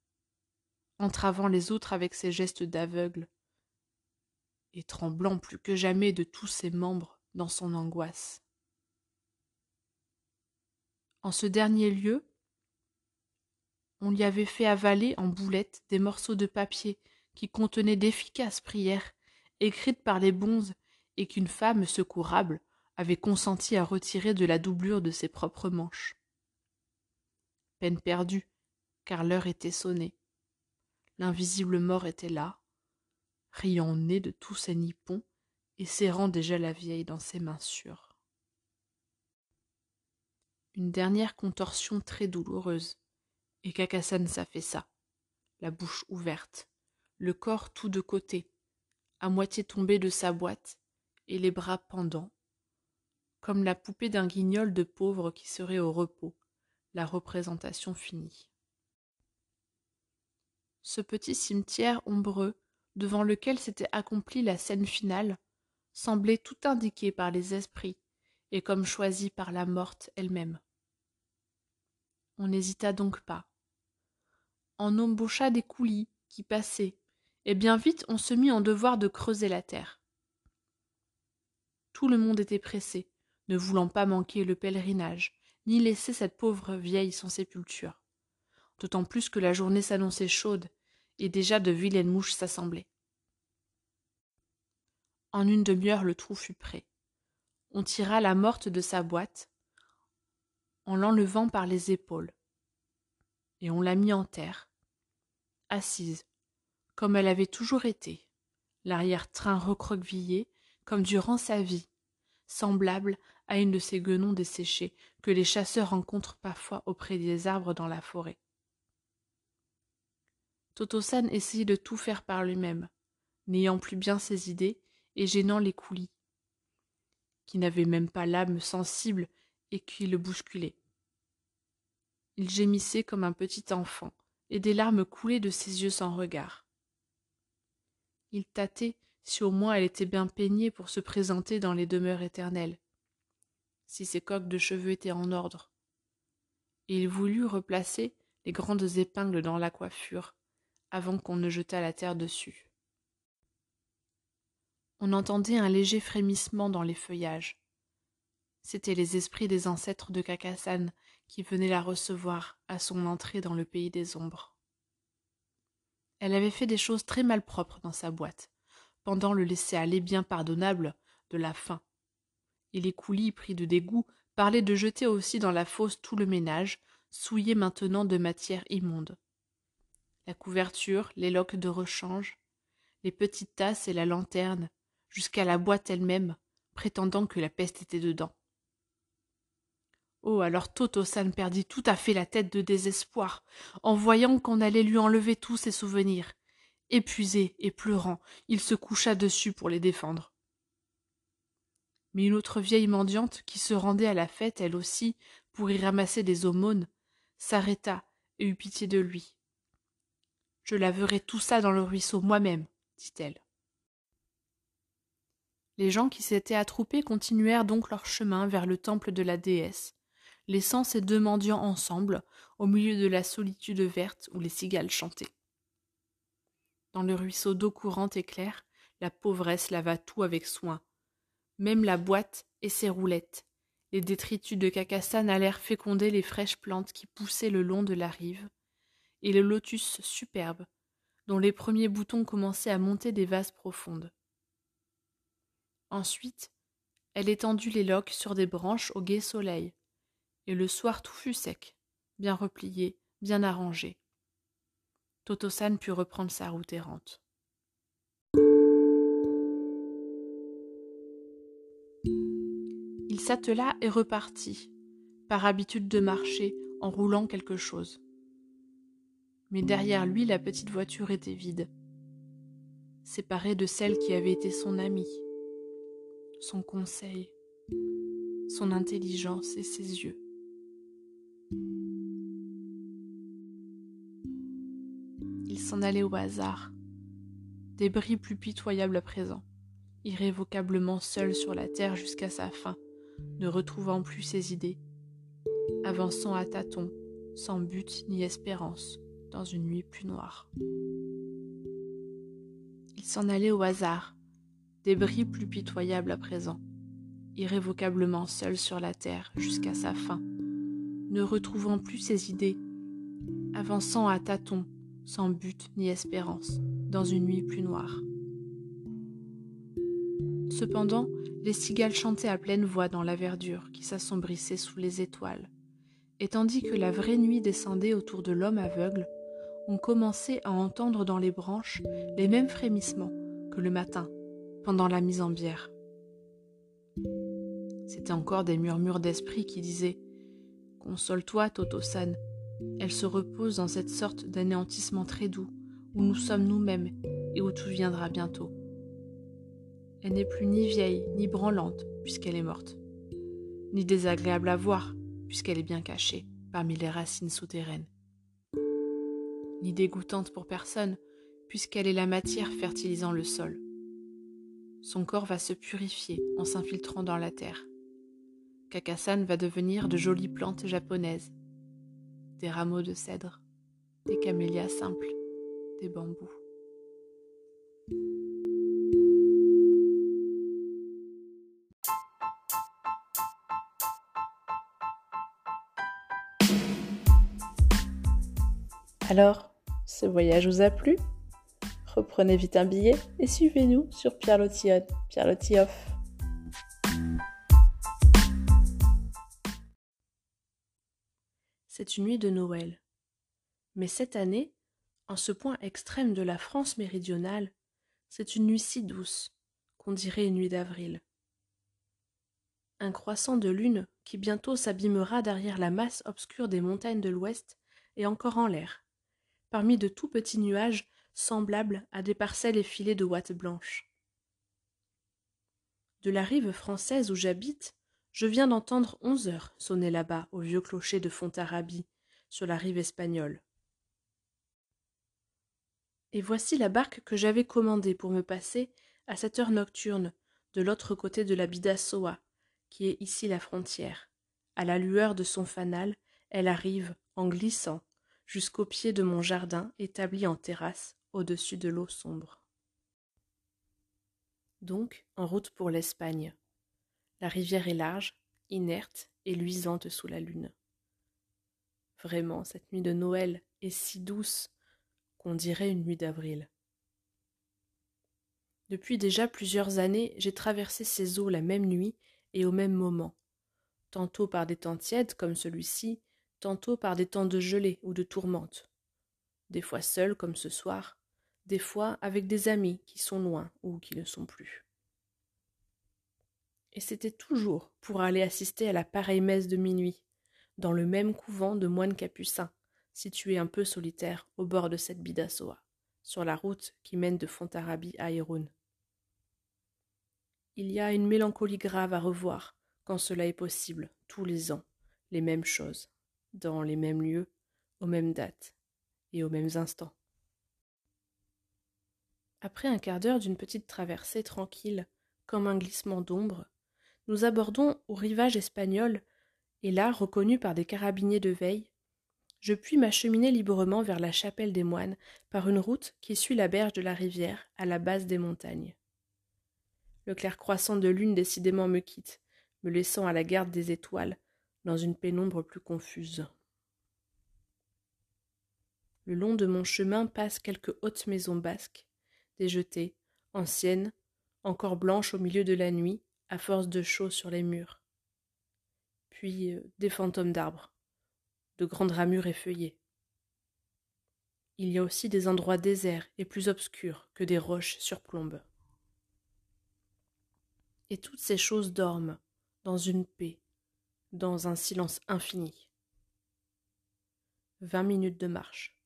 entravant les autres avec ses gestes d'aveugle, et tremblant plus que jamais de tous ses membres dans son angoisse. En ce dernier lieu, on lui avait fait avaler en boulettes des morceaux de papier qui contenaient d'efficaces prières écrites par les bonzes et qu'une femme secourable avait consenti à retirer de la doublure de ses propres manches. Peine perdue, car l'heure était sonnée. L'invisible mort était là, riant au nez de tous ses nippons et serrant déjà la vieille dans ses mains sûres. Une dernière contorsion très douloureuse, et Kakassan s'affaissa, la bouche ouverte, le corps tout de côté, à moitié tombé de sa boîte, et les bras pendants, comme la poupée d'un guignol de pauvre qui serait au repos, la représentation finie. Ce petit cimetière ombreux, devant lequel s'était accomplie la scène finale, semblait tout indiqué par les esprits et comme choisi par la morte elle-même. On n'hésita donc pas. On embaucha des coulis qui passaient, et bien vite on se mit en devoir de creuser la terre. Tout le monde était pressé, ne voulant pas manquer le pèlerinage, ni laisser cette pauvre vieille sans sépulture. D'autant plus que la journée s'annonçait chaude, et déjà de vilaines mouches s'assemblaient. En une demi-heure le trou fut prêt. On tira la morte de sa boîte, en l'enlevant par les épaules, et on la mit en terre, assise, comme elle avait toujours été, l'arrière-train recroquevillé, comme durant sa vie, semblable à une de ces guenons desséchés que les chasseurs rencontrent parfois auprès des arbres dans la forêt. Totosan essayait de tout faire par lui-même, n'ayant plus bien ses idées et gênant les coulis, qui n'avaient même pas l'âme sensible et qui le bousculaient. Il gémissait comme un petit enfant, et des larmes coulaient de ses yeux sans regard. Il tâtait si au moins elle était bien peignée pour se présenter dans les demeures éternelles, si ses coques de cheveux étaient en ordre. Et il voulut replacer les grandes épingles dans la coiffure, avant qu'on ne jetât la terre dessus. On entendait un léger frémissement dans les feuillages. C'étaient les esprits des ancêtres de Cacassan qui venaient la recevoir à son entrée dans le pays des ombres. Elle avait fait des choses très malpropres dans sa boîte, pendant le laisser-aller bien pardonnable de la faim. Et les coulis pris de dégoût parlaient de jeter aussi dans la fosse tout le ménage, souillé maintenant de matière immonde. La couverture, les loques de rechange, les petites tasses et la lanterne, jusqu'à la boîte elle-même, prétendant que la peste était dedans. Oh, alors Toto-san perdit tout à fait la tête de désespoir, en voyant qu'on allait lui enlever tous ses souvenirs, Épuisé et pleurant, il se coucha dessus pour les défendre. Mais une autre vieille mendiante, qui se rendait à la fête, elle aussi, pour y ramasser des aumônes, s'arrêta et eut pitié de lui. Je laverai tout ça dans le ruisseau moi-même, dit-elle. Les gens qui s'étaient attroupés continuèrent donc leur chemin vers le temple de la déesse, laissant ces deux mendiants ensemble, au milieu de la solitude verte où les cigales chantaient. Dans le ruisseau d'eau courante et claire, la pauvresse lava tout avec soin. Même la boîte et ses roulettes. Les détritus de Cacassan allèrent féconder les fraîches plantes qui poussaient le long de la rive, et le lotus superbe, dont les premiers boutons commençaient à monter des vases profondes. Ensuite, elle étendit les loques sur des branches au gai soleil, et le soir tout fut sec, bien replié, bien arrangé. Totosan put reprendre sa route errante. Il s'attela et repartit, par habitude de marcher, en roulant quelque chose. Mais derrière lui, la petite voiture était vide, séparée de celle qui avait été son amie, son conseil, son intelligence et ses yeux. S'en allait au hasard. Débris plus pitoyables à présent, irrévocablement seul sur la terre jusqu'à sa fin, ne retrouvant plus ses idées, avançant à tâtons, sans but ni espérance, dans une nuit plus noire. Il s'en allait au hasard, débris plus pitoyables à présent, irrévocablement seul sur la terre jusqu'à sa fin, ne retrouvant plus ses idées, avançant à tâtons, sans but ni espérance, dans une nuit plus noire. Cependant, les cigales chantaient à pleine voix dans la verdure qui s'assombrissait sous les étoiles, et tandis que la vraie nuit descendait autour de l'homme aveugle, on commençait à entendre dans les branches les mêmes frémissements que le matin, pendant la mise en bière. C'étaient encore des murmures d'esprit qui disaient Console-toi, Toto-san, elle se repose dans cette sorte d'anéantissement très doux, où nous sommes nous-mêmes et où tout viendra bientôt. Elle n'est plus ni vieille, ni branlante, puisqu'elle est morte, ni désagréable à voir, puisqu'elle est bien cachée parmi les racines souterraines. ni dégoûtante pour personne, puisqu'elle est la matière fertilisant le sol. Son corps va se purifier en s'infiltrant dans la terre. Kakasan va devenir de jolies plantes japonaises, des rameaux de cèdre, des camélias simples, des bambous. Alors, ce voyage vous a plu? Reprenez vite un billet et suivez-nous sur Pierre Lotillon. Une nuit de Noël. Mais cette année, en ce point extrême de la France méridionale, c'est une nuit si douce qu'on dirait une nuit d'avril. Un croissant de lune qui bientôt s'abîmera derrière la masse obscure des montagnes de l'ouest est encore en l'air parmi de tout petits nuages semblables à des parcelles effilées de ouates blanches. De la rive française où j'habite, je viens d'entendre onze heures sonner là-bas au vieux clocher de Fontarabie, sur la rive espagnole. Et voici la barque que j'avais commandée pour me passer à cette heure nocturne de l'autre côté de la Bidassoa, qui est ici la frontière. À la lueur de son fanal, elle arrive, en glissant, jusqu'au pied de mon jardin établi en terrasse au-dessus de l'eau sombre. Donc, en route pour l'Espagne. La rivière est large, inerte et luisante sous la lune. Vraiment, cette nuit de Noël est si douce qu'on dirait une nuit d'avril. Depuis déjà plusieurs années, j'ai traversé ces eaux la même nuit et au même moment, tantôt par des temps tièdes comme celui-ci, tantôt par des temps de gelée ou de tourmente, des fois seul comme ce soir, des fois avec des amis qui sont loin ou qui ne sont plus. Et c'était toujours pour aller assister à la pareille messe de minuit, dans le même couvent de moines capucins, situé un peu solitaire au bord de cette bidassoa, sur la route qui mène de Fontarabie à Irun. Il y a une mélancolie grave à revoir, quand cela est possible, tous les ans, les mêmes choses dans les mêmes lieux, aux mêmes dates et aux mêmes instants. Après un quart d'heure d'une petite traversée tranquille, comme un glissement d'ombre, nous abordons au rivage espagnol, et là, reconnu par des carabiniers de veille, je puis m'acheminer librement vers la chapelle des moines par une route qui suit la berge de la rivière à la base des montagnes. Le clair croissant de lune décidément me quitte, me laissant à la garde des étoiles, dans une pénombre plus confuse. Le long de mon chemin passent quelques hautes maisons basques, déjetées, anciennes, encore blanches au milieu de la nuit, à force de chaud sur les murs. Puis euh, des fantômes d'arbres, de grandes ramures effeuillées. Il y a aussi des endroits déserts et plus obscurs que des roches surplombent. Et toutes ces choses dorment, dans une paix, dans un silence infini. Vingt minutes de marche,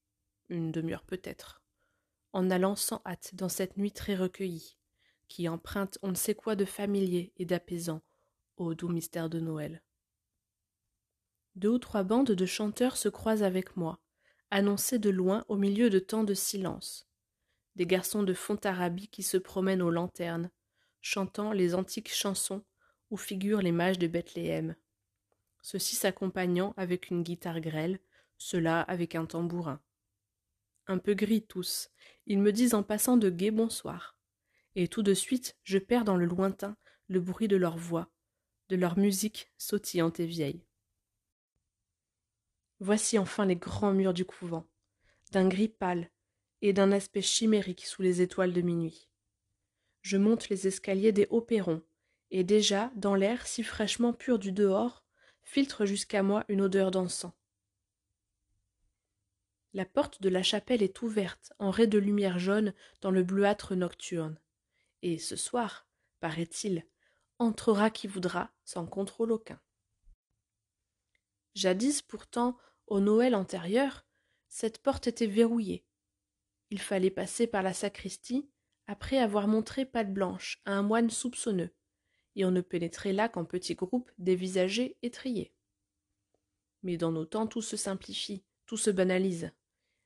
une demi-heure peut-être, en allant sans hâte dans cette nuit très recueillie, qui emprunte on ne sait quoi de familier et d'apaisant au doux mystère de Noël. Deux ou trois bandes de chanteurs se croisent avec moi, annoncés de loin au milieu de tant de silence. Des garçons de Fontarabie qui se promènent aux lanternes, chantant les antiques chansons où figurent les mages de Bethléem ceux-ci s'accompagnant avec une guitare grêle, ceux-là avec un tambourin. Un peu gris tous, ils me disent en passant de gais bonsoir. Et tout de suite je perds dans le lointain le bruit de leur voix, de leur musique sautillante et vieille. Voici enfin les grands murs du couvent, d'un gris pâle et d'un aspect chimérique sous les étoiles de minuit. Je monte les escaliers des hauts perrons, et déjà, dans l'air si fraîchement pur du dehors, filtre jusqu'à moi une odeur d'encens. La porte de la chapelle est ouverte en raies de lumière jaune dans le bleuâtre nocturne. Et ce soir, paraît-il, entrera qui voudra sans contrôle aucun. Jadis pourtant, au Noël antérieur, cette porte était verrouillée. Il fallait passer par la sacristie après avoir montré patte blanche à un moine soupçonneux, et on ne pénétrait là qu'en petits groupes dévisagés et triés. Mais dans nos temps tout se simplifie, tout se banalise.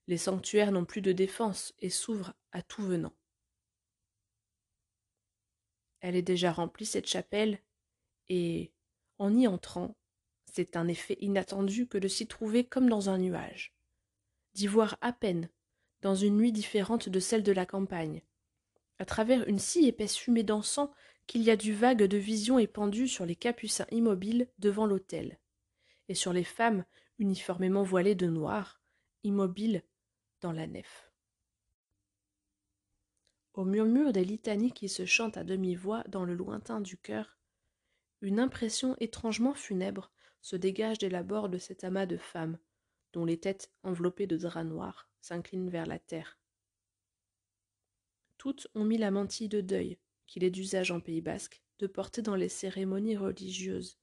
Les sanctuaires n'ont plus de défense et s'ouvrent à tout venant. Elle est déjà remplie, cette chapelle, et, en y entrant, c'est un effet inattendu que de s'y trouver comme dans un nuage, d'y voir à peine, dans une nuit différente de celle de la campagne, à travers une si épaisse fumée d'encens qu'il y a du vague de vision épandue sur les capucins immobiles devant l'autel, et sur les femmes uniformément voilées de noir, immobiles dans la nef. Au murmure des litanies qui se chantent à demi-voix dans le lointain du cœur, une impression étrangement funèbre se dégage des l'abords de cet amas de femmes, dont les têtes enveloppées de draps noirs s'inclinent vers la terre. Toutes ont mis la mantille de deuil, qu'il est d'usage en Pays basque de porter dans les cérémonies religieuses,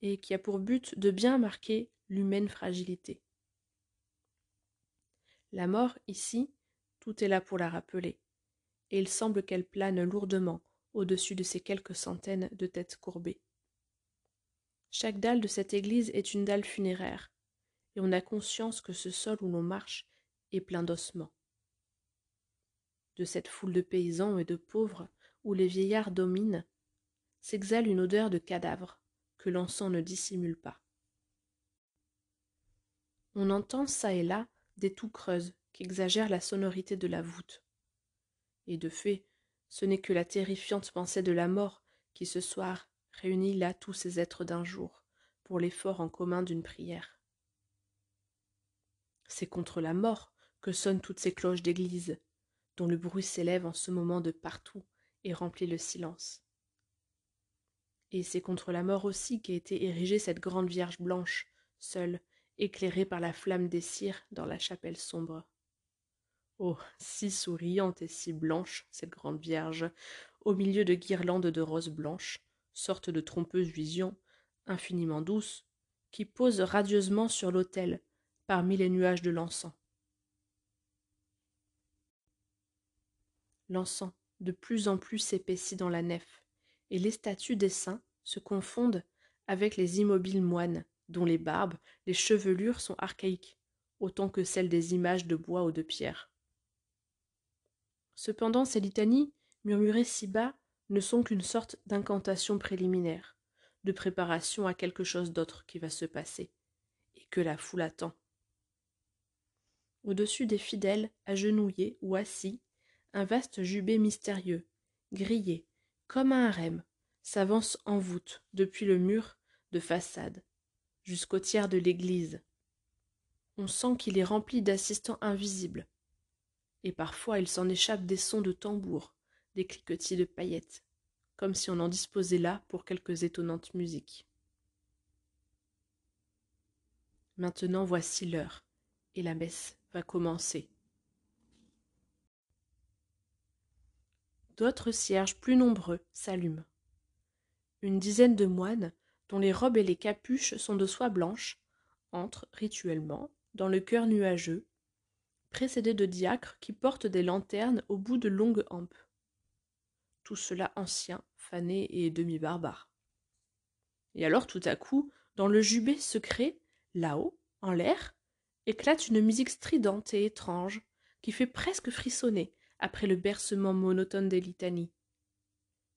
et qui a pour but de bien marquer l'humaine fragilité. La mort, ici, tout est là pour la rappeler, et il semble qu'elle plane lourdement au-dessus de ces quelques centaines de têtes courbées. Chaque dalle de cette église est une dalle funéraire, et on a conscience que ce sol où l'on marche est plein d'ossements. De cette foule de paysans et de pauvres où les vieillards dominent, s'exhale une odeur de cadavre que l'encens ne dissimule pas. On entend çà et là des toux creuses qui exagèrent la sonorité de la voûte. Et de fait, ce n'est que la terrifiante pensée de la mort qui ce soir réunit là tous ces êtres d'un jour pour l'effort en commun d'une prière. C'est contre la mort que sonnent toutes ces cloches d'église, dont le bruit s'élève en ce moment de partout et remplit le silence. Et c'est contre la mort aussi qu'a été érigée cette grande Vierge blanche, seule, éclairée par la flamme des cires dans la chapelle sombre. Oh, si souriante et si blanche, cette grande Vierge, au milieu de guirlandes de roses blanches, sorte de trompeuse vision, infiniment douce, qui pose radieusement sur l'autel, parmi les nuages de l'encens. L'encens, de plus en plus s'épaissit dans la nef, et les statues des saints se confondent avec les immobiles moines, dont les barbes, les chevelures sont archaïques, autant que celles des images de bois ou de pierre. Cependant, ces litanies, murmurées si bas, ne sont qu'une sorte d'incantation préliminaire, de préparation à quelque chose d'autre qui va se passer, et que la foule attend. Au-dessus des fidèles, agenouillés ou assis, un vaste jubé mystérieux, grillé, comme un harem, s'avance en voûte depuis le mur de façade jusqu'au tiers de l'église. On sent qu'il est rempli d'assistants invisibles, et parfois il s'en échappe des sons de tambour, des cliquetis de paillettes, comme si on en disposait là pour quelques étonnantes musiques. Maintenant voici l'heure, et la messe va commencer. D'autres cierges plus nombreux s'allument. Une dizaine de moines, dont les robes et les capuches sont de soie blanche, entrent rituellement dans le chœur nuageux, précédés de diacres qui portent des lanternes au bout de longues hampes. Tout cela ancien, fané et demi-barbare. Et alors tout à coup, dans le jubé secret, là-haut, en l'air, éclate une musique stridente et étrange, qui fait presque frissonner, après le bercement monotone des litanies.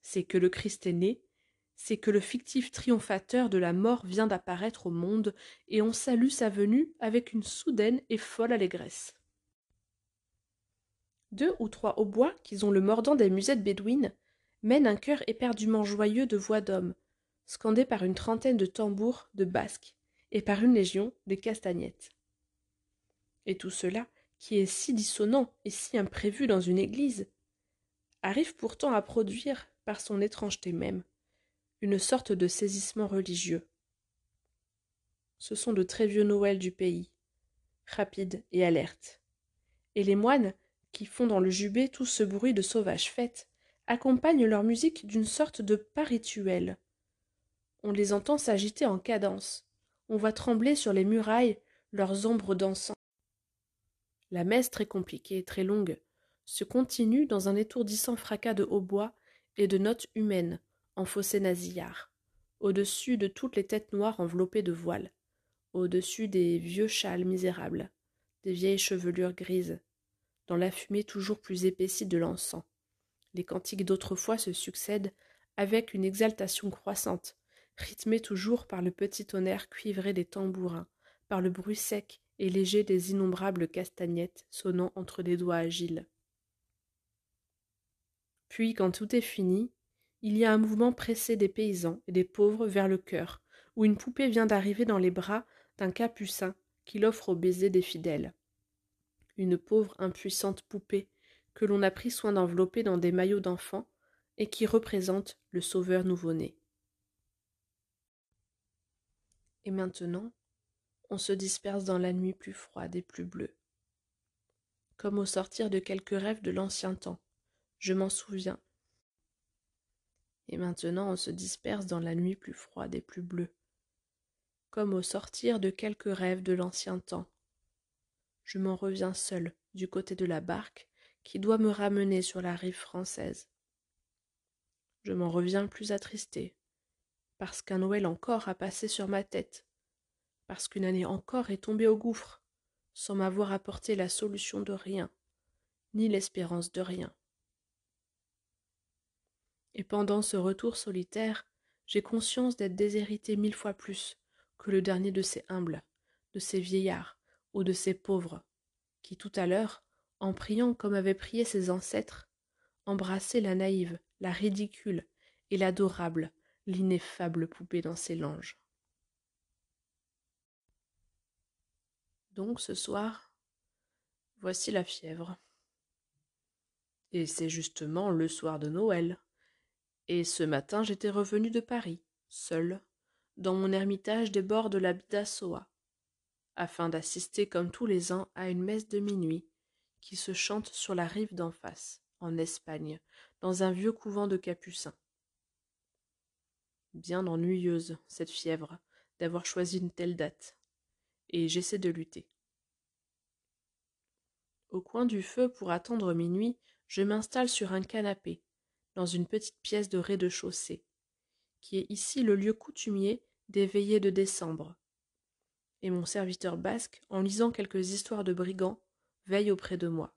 C'est que le Christ est né, c'est que le fictif triomphateur de la mort vient d'apparaître au monde, et on salue sa venue avec une soudaine et folle allégresse. Deux ou trois hautbois, qui ont le mordant des musettes bédouines, mènent un chœur éperdument joyeux de voix d'hommes, scandé par une trentaine de tambours de basques et par une légion de castagnettes. Et tout cela qui est si dissonant et si imprévu dans une église, arrive pourtant à produire, par son étrangeté même, une sorte de saisissement religieux. Ce sont de très vieux Noëls du pays, rapides et alertes. Et les moines, qui font dans le jubé tout ce bruit de sauvage fête, accompagnent leur musique d'une sorte de pas rituel. On les entend s'agiter en cadence, on voit trembler sur les murailles leurs ombres d'encens. La messe très compliquée très longue se continue dans un étourdissant fracas de hautbois et de notes humaines en fossé nasillard, au-dessus de toutes les têtes noires enveloppées de voiles, au-dessus des vieux châles misérables, des vieilles chevelures grises, dans la fumée toujours plus épaissie de l'encens. Les cantiques d'autrefois se succèdent avec une exaltation croissante, rythmée toujours par le petit tonnerre cuivré des tambourins, par le bruit sec et léger des innombrables castagnettes sonnant entre les doigts agiles. Puis, quand tout est fini, il y a un mouvement pressé des paysans et des pauvres vers le cœur, où une poupée vient d'arriver dans les bras d'un capucin qui l'offre au baiser des fidèles. Une pauvre impuissante poupée que l'on a pris soin d'envelopper dans des maillots d'enfant et qui représente le sauveur nouveau-né. Et maintenant, on se disperse dans la nuit plus froide et plus bleue. Comme au sortir de quelques rêves de l'ancien temps, je m'en souviens. Et maintenant on se disperse dans la nuit plus froide et plus bleue, comme au sortir de quelques rêves de l'ancien temps. Je m'en reviens seul du côté de la barque qui doit me ramener sur la rive française. Je m'en reviens plus attristé, parce qu'un Noël encore a passé sur ma tête, parce qu'une année encore est tombée au gouffre, sans m'avoir apporté la solution de rien, ni l'espérance de rien. Et pendant ce retour solitaire, j'ai conscience d'être déshérité mille fois plus que le dernier de ces humbles, de ces vieillards ou de ces pauvres, qui tout à l'heure, en priant comme avaient prié ses ancêtres, embrassaient la naïve, la ridicule et l'adorable, l'ineffable poupée dans ses langes. Donc ce soir, voici la fièvre. Et c'est justement le soir de Noël. Et ce matin j'étais revenu de Paris, seul, dans mon ermitage des bords de la afin d'assister comme tous les ans à une messe de minuit qui se chante sur la rive d'en face, en Espagne, dans un vieux couvent de capucins. Bien ennuyeuse, cette fièvre, d'avoir choisi une telle date et j'essaie de lutter. Au coin du feu, pour attendre minuit, je m'installe sur un canapé, dans une petite pièce de rez-de-chaussée, qui est ici le lieu coutumier des veillées de décembre. Et mon serviteur basque, en lisant quelques histoires de brigands, veille auprès de moi.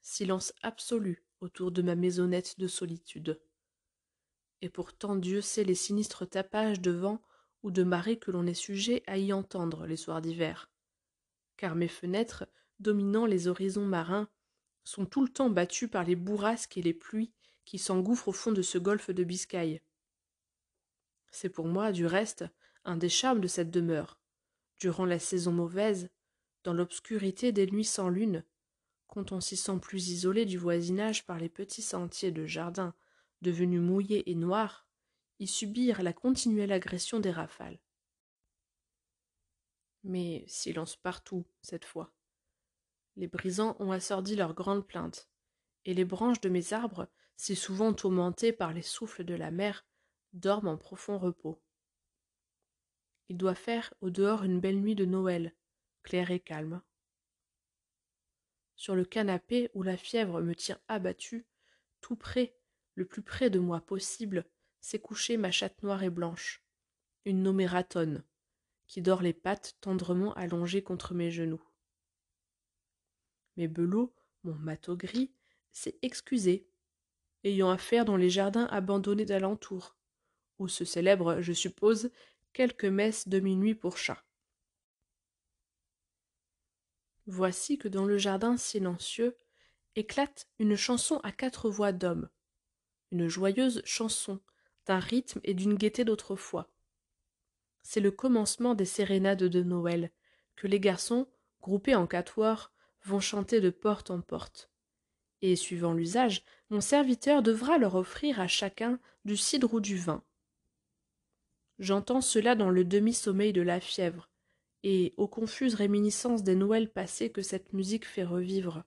Silence absolu autour de ma maisonnette de solitude. Et pourtant Dieu sait les sinistres tapages de vent ou de marée que l'on est sujet à y entendre les soirs d'hiver. Car mes fenêtres, dominant les horizons marins, sont tout le temps battues par les bourrasques et les pluies qui s'engouffrent au fond de ce golfe de Biscaye. C'est pour moi, du reste, un des charmes de cette demeure. Durant la saison mauvaise, dans l'obscurité des nuits sans lune, quand on s'y sent plus isolé du voisinage par les petits sentiers de jardin devenus mouillés et noirs, y subir la continuelle agression des rafales. Mais silence partout, cette fois. Les brisants ont assordi leurs grandes plaintes, et les branches de mes arbres, si souvent tourmentées par les souffles de la mer, dorment en profond repos. Il doit faire au dehors une belle nuit de Noël, claire et calme. Sur le canapé où la fièvre me tient abattu, tout près, le plus près de moi possible, s'est couchée ma chatte noire et blanche, une nommée Ratonne, qui dort les pattes tendrement allongées contre mes genoux. Mais Belot, mon mâteau gris, s'est excusé, ayant affaire dans les jardins abandonnés d'alentour, où se célèbrent, je suppose, quelques messes de minuit pour chats. Voici que dans le jardin silencieux éclate une chanson à quatre voix d'homme, une joyeuse chanson d'un rythme et d'une gaieté d'autrefois. C'est le commencement des sérénades de Noël, que les garçons, groupés en quatuors, vont chanter de porte en porte. Et, suivant l'usage, mon serviteur devra leur offrir à chacun du cidre ou du vin. J'entends cela dans le demi-sommeil de la fièvre, et aux confuses réminiscences des Noëls passés que cette musique fait revivre.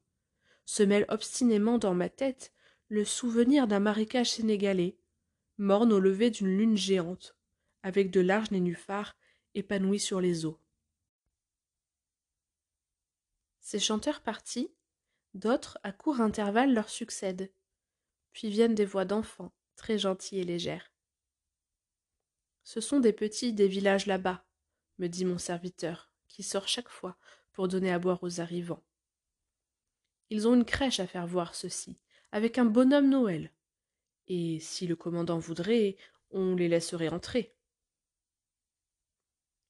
Se mêle obstinément dans ma tête le souvenir d'un marécage sénégalais, morne au lever d'une lune géante, avec de larges nénuphars épanouis sur les eaux. Ces chanteurs partis, d'autres à court intervalle leur succèdent, puis viennent des voix d'enfants, très gentilles et légères. Ce sont des petits des villages là-bas, me dit mon serviteur, qui sort chaque fois pour donner à boire aux arrivants. Ils ont une crèche à faire voir ceci, avec un bonhomme Noël. Et si le commandant voudrait, on les laisserait entrer.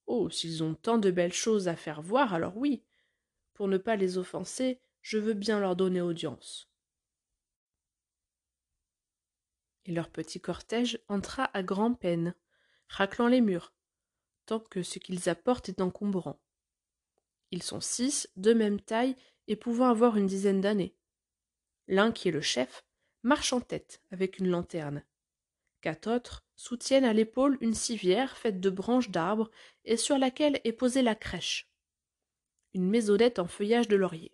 Oh, s'ils ont tant de belles choses à faire voir, alors oui. Pour ne pas les offenser, je veux bien leur donner audience. Et leur petit cortège entra à grand-peine, raclant les murs, tant que ce qu'ils apportent est encombrant. Ils sont six, de même taille et pouvant avoir une dizaine d'années. L'un, qui est le chef, marche en tête avec une lanterne. Quatre autres soutiennent à l'épaule une civière faite de branches d'arbres et sur laquelle est posée la crèche. Une maisonnette en feuillage de laurier.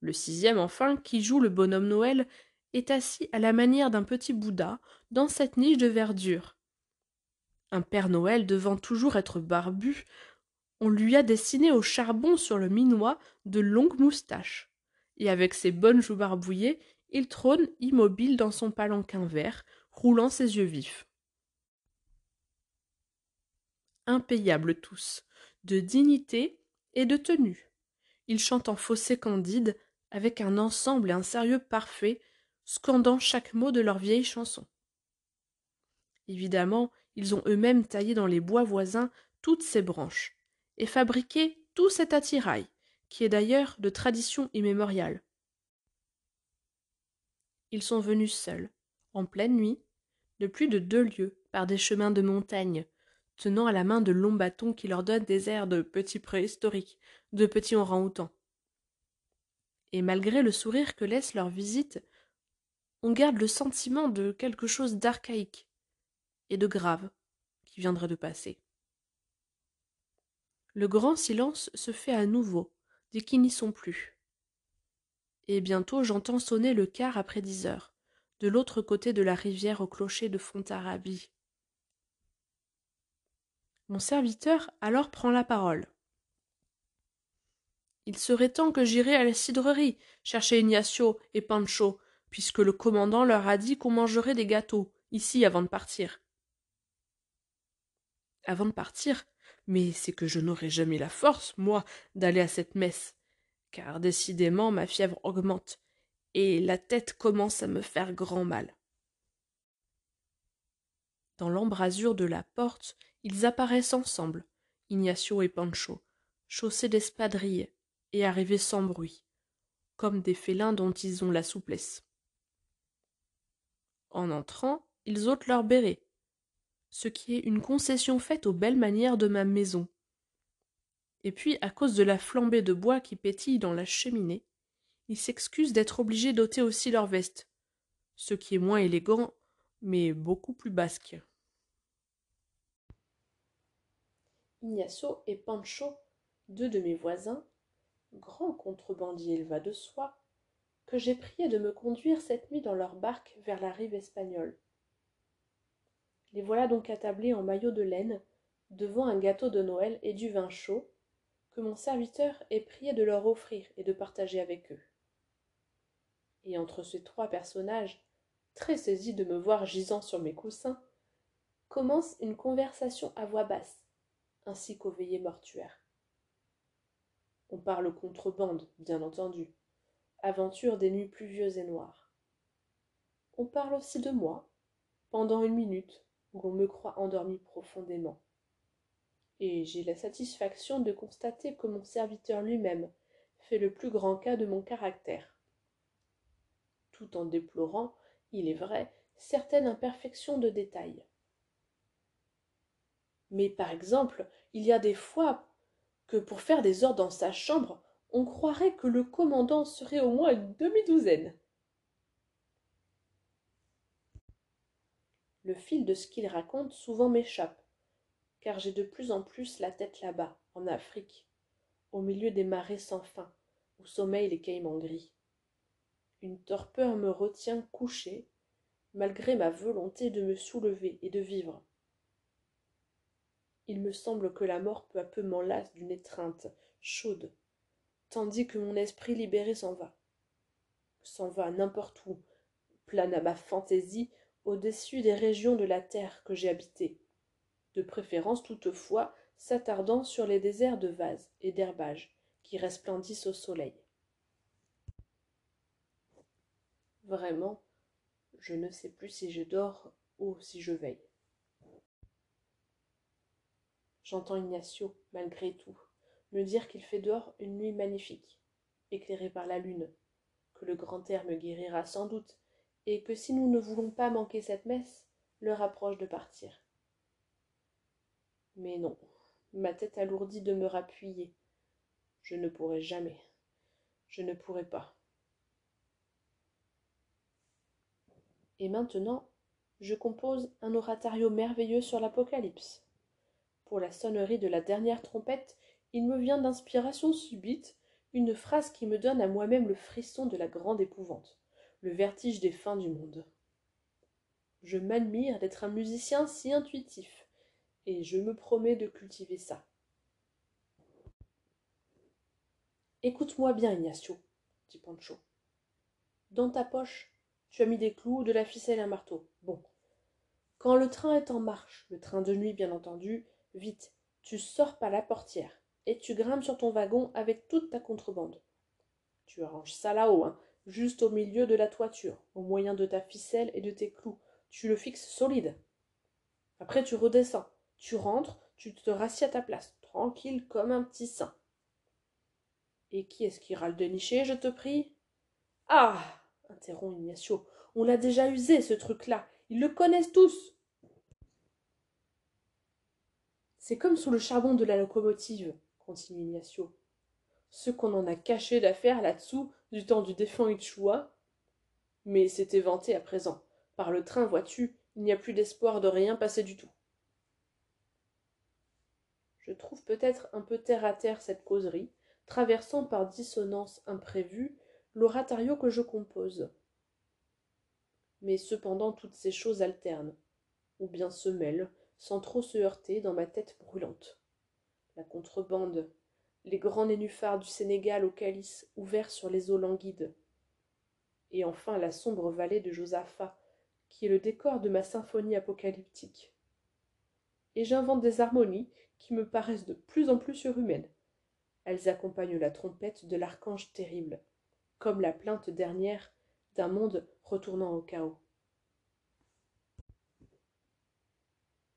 Le sixième, enfin, qui joue le bonhomme Noël, est assis à la manière d'un petit Bouddha dans cette niche de verdure. Un Père Noël devant toujours être barbu, on lui a dessiné au charbon sur le minois de longues moustaches, et avec ses bonnes joues barbouillées, il trône immobile dans son palanquin vert, roulant ses yeux vifs. Impayable tous, de dignité et de tenue. Ils chantent en fossé candide, avec un ensemble et un sérieux parfait, scandant chaque mot de leur vieille chanson. Évidemment, ils ont eux-mêmes taillé dans les bois voisins toutes ces branches, et fabriqué tout cet attirail, qui est d'ailleurs de tradition immémoriale. Ils sont venus seuls, en pleine nuit, de plus de deux lieues, par des chemins de montagne, tenant à la main de longs bâtons qui leur donnent des airs de petits préhistoriques, de petits orang-outans. Et malgré le sourire que laisse leur visite, on garde le sentiment de quelque chose d'archaïque de grave qui viendrait de passer. Le grand silence se fait à nouveau, dès qu'ils n'y sont plus. Et bientôt j'entends sonner le quart après dix heures, de l'autre côté de la rivière au clocher de Fontarabie. Mon serviteur alors prend la parole. Il serait temps que j'irais à la cidrerie chercher Ignacio et Pancho, puisque le commandant leur a dit qu'on mangerait des gâteaux, ici, avant de partir. Avant de partir Mais c'est que je n'aurai jamais la force, moi, d'aller à cette messe, car décidément ma fièvre augmente, et la tête commence à me faire grand mal. Dans l'embrasure de la porte, ils apparaissent ensemble, Ignacio et Pancho, chaussés d'espadrilles et arrivés sans bruit, comme des félins dont ils ont la souplesse. En entrant, ils ôtent leur béret, ce qui est une concession faite aux belles manières de ma maison. Et puis, à cause de la flambée de bois qui pétille dans la cheminée, ils s'excusent d'être obligés d'ôter aussi leur veste, ce qui est moins élégant, mais beaucoup plus basque. Ignacio et Pancho, deux de mes voisins, grands contrebandiers il va de soi, que j'ai prié de me conduire cette nuit dans leur barque vers la rive espagnole. Les voilà donc attablés en maillot de laine, devant un gâteau de Noël et du vin chaud, que mon serviteur est prié de leur offrir et de partager avec eux et entre ces trois personnages, très saisis de me voir gisant sur mes coussins, commence une conversation à voix basse, ainsi qu'aux veillées mortuaires. On parle contrebande, bien entendu, aventure des nuits pluvieuses et noires. On parle aussi de moi, pendant une minute où me croit endormi profondément. Et j'ai la satisfaction de constater que mon serviteur lui-même fait le plus grand cas de mon caractère tout en déplorant, il est vrai, certaines imperfections de détail. Mais par exemple, il y a des fois que pour faire des ordres dans sa chambre, on croirait que le commandant serait au moins une demi-douzaine. Le fil de ce qu'il raconte souvent m'échappe, car j'ai de plus en plus la tête là-bas, en Afrique, au milieu des marais sans fin, où sommeillent les caïmans gris une torpeur me retient couché malgré ma volonté de me soulever et de vivre. Il me semble que la mort peu à peu m'enlace d'une étreinte chaude tandis que mon esprit libéré s'en va. S'en va n'importe où plane à ma fantaisie au-dessus des régions de la terre que j'ai habitée de préférence toutefois s'attardant sur les déserts de vases et d'herbages qui resplendissent au soleil. Vraiment, je ne sais plus si je dors ou si je veille. J'entends Ignacio, malgré tout, me dire qu'il fait dehors une nuit magnifique, éclairée par la lune, que le grand air me guérira sans doute, et que si nous ne voulons pas manquer cette messe, l'heure approche de partir. Mais non, ma tête alourdie de me rappuyer. Je ne pourrai jamais. Je ne pourrai pas. Et maintenant, je compose un oratorio merveilleux sur l'Apocalypse. Pour la sonnerie de la dernière trompette, il me vient d'inspiration subite une phrase qui me donne à moi-même le frisson de la grande épouvante, le vertige des fins du monde. Je m'admire d'être un musicien si intuitif, et je me promets de cultiver ça. Écoute-moi bien, Ignacio, dit Pancho. Dans ta poche, tu as mis des clous, de la ficelle et un marteau. Bon. Quand le train est en marche, le train de nuit bien entendu, vite, tu sors par la portière et tu grimpes sur ton wagon avec toute ta contrebande. Tu arranges ça là-haut, hein, juste au milieu de la toiture, au moyen de ta ficelle et de tes clous. Tu le fixes solide. Après tu redescends, tu rentres, tu te rassieds à ta place, tranquille comme un petit saint. Et qui est-ce qui ira le dénicher, je te prie? Ah interrompt Ignacio. On l'a déjà usé, ce truc-là. Ils le connaissent tous. C'est comme sous le charbon de la locomotive, continue Ignacio. Ce qu'on en a caché d'affaires là-dessous du temps du défunt Ichua. Mais c'est éventé à présent. Par le train, vois-tu, il n'y a plus d'espoir de rien passer du tout. Je trouve peut-être un peu terre à terre cette causerie, traversant par dissonance imprévue l'oratorio que je compose. Mais cependant toutes ces choses alternent, ou bien se mêlent, sans trop se heurter dans ma tête brûlante. La contrebande, les grands nénuphars du Sénégal au calice ouvert sur les eaux languides, et enfin la sombre vallée de Josaphat, qui est le décor de ma symphonie apocalyptique. Et j'invente des harmonies qui me paraissent de plus en plus surhumaines. Elles accompagnent la trompette de l'archange terrible, comme la plainte dernière d'un monde retournant au chaos.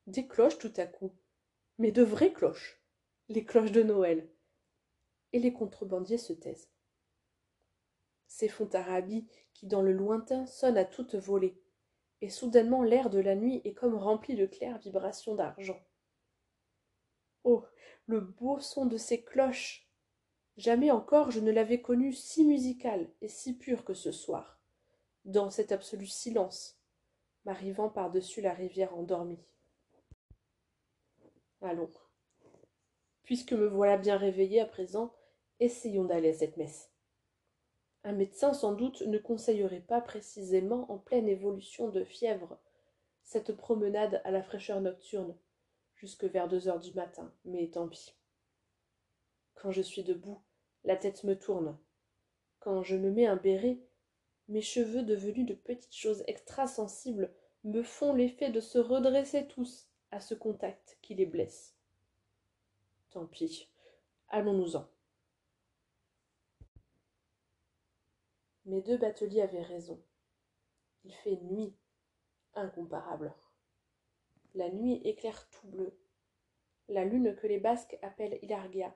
Des cloches tout à coup, mais de vraies cloches, les cloches de Noël. Et les contrebandiers se taisent. C'est Fontarabie qui, dans le lointain, sonne à toute volée, et soudainement l'air de la nuit est comme rempli de claires vibrations d'argent. Oh. Le beau son de ces cloches Jamais encore je ne l'avais connu si musical et si pur que ce soir, dans cet absolu silence, m'arrivant par-dessus la rivière endormie. Allons. Puisque me voilà bien réveillé à présent, essayons d'aller à cette messe. Un médecin sans doute ne conseillerait pas précisément en pleine évolution de fièvre cette promenade à la fraîcheur nocturne, jusque vers deux heures du matin, mais tant pis. Quand je suis debout, la tête me tourne. Quand je me mets un béret, mes cheveux devenus de petites choses extrasensibles me font l'effet de se redresser tous à ce contact qui les blesse. Tant pis, allons-nous-en. Mes deux bateliers avaient raison. Il fait nuit, incomparable. La nuit éclaire tout bleu. La lune que les Basques appellent Ilargia,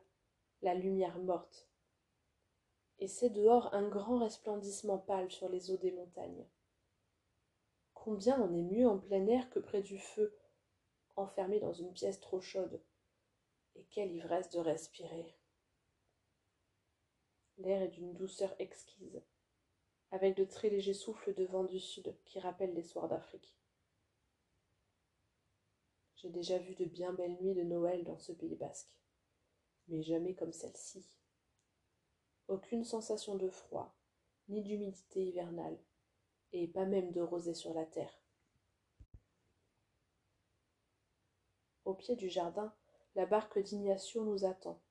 la lumière morte, et c'est dehors un grand resplendissement pâle sur les eaux des montagnes. Combien on est mieux en plein air que près du feu, enfermé dans une pièce trop chaude. Et quelle ivresse de respirer. L'air est d'une douceur exquise, avec de très légers souffles de vent du sud qui rappellent les soirs d'Afrique. J'ai déjà vu de bien belles nuits de Noël dans ce pays basque, mais jamais comme celle-ci aucune sensation de froid, ni d'humidité hivernale, et pas même de rosée sur la terre. Au pied du jardin, la barque d'Ignacio nous attend,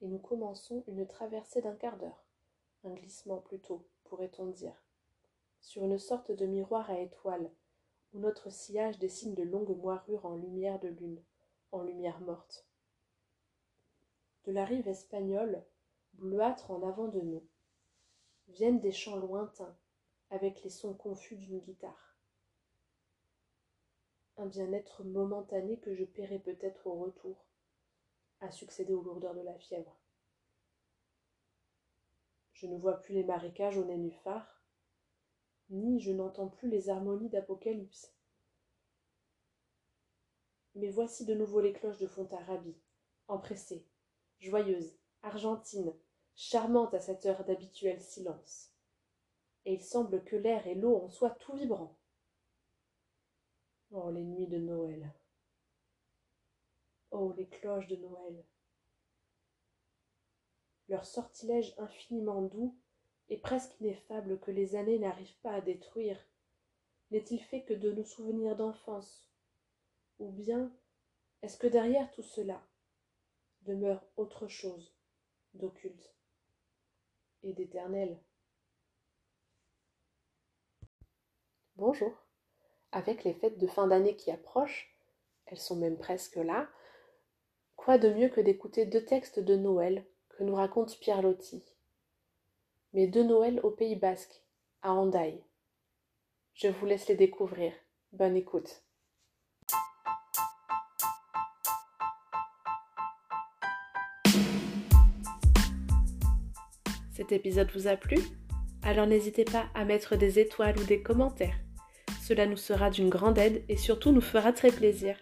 et nous commençons une traversée d'un quart d'heure, un glissement plutôt, pourrait-on dire, sur une sorte de miroir à étoiles, où notre sillage dessine de longues moirures en lumière de lune, en lumière morte. de la rive espagnole, bleuâtre en avant de nous, viennent des chants lointains, avec les sons confus d'une guitare. Un bien-être momentané que je paierai peut-être au retour, a succédé aux lourdeurs de la fièvre. Je ne vois plus les marécages au nénuphar, ni je n'entends plus les harmonies d'Apocalypse. Mais voici de nouveau les cloches de Fontarabie, empressées, joyeuses, argentines, charmantes à cette heure d'habituel silence. Et il semble que l'air et l'eau en soient tout vibrants. Oh, les nuits de Noël. Oh, les cloches de Noël. Leur sortilège infiniment doux et presque ineffable que les années n'arrivent pas à détruire, n'est-il fait que de nos souvenirs d'enfance? Ou bien est-ce que derrière tout cela demeure autre chose d'occulte et d'éternel? Bonjour. Avec les fêtes de fin d'année qui approchent, elles sont même presque là, quoi de mieux que d'écouter deux textes de Noël que nous raconte Pierre Loti mais deux Noëls au Pays basque, à Hendaye. Je vous laisse les découvrir. Bonne écoute. Cet épisode vous a plu? Alors n'hésitez pas à mettre des étoiles ou des commentaires. Cela nous sera d'une grande aide et surtout nous fera très plaisir.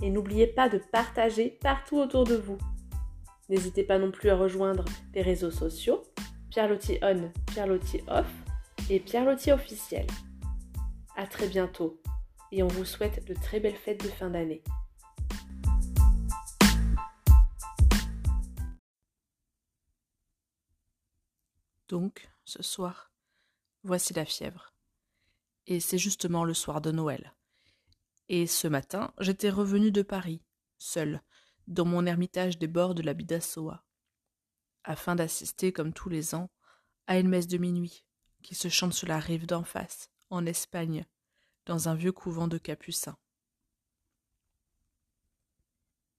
Et n'oubliez pas de partager partout autour de vous. N'hésitez pas non plus à rejoindre les réseaux sociaux Pierre Loti On, Pierre Loti Off et Pierre Loti officiel. À très bientôt et on vous souhaite de très belles fêtes de fin d'année. Donc, ce soir, voici la fièvre. Et c'est justement le soir de Noël. Et ce matin, j'étais revenu de Paris, seul, dans mon ermitage des bords de la Bidassoa afin d'assister, comme tous les ans, à une messe de minuit qui se chante sur la rive d'en face, en Espagne, dans un vieux couvent de capucins.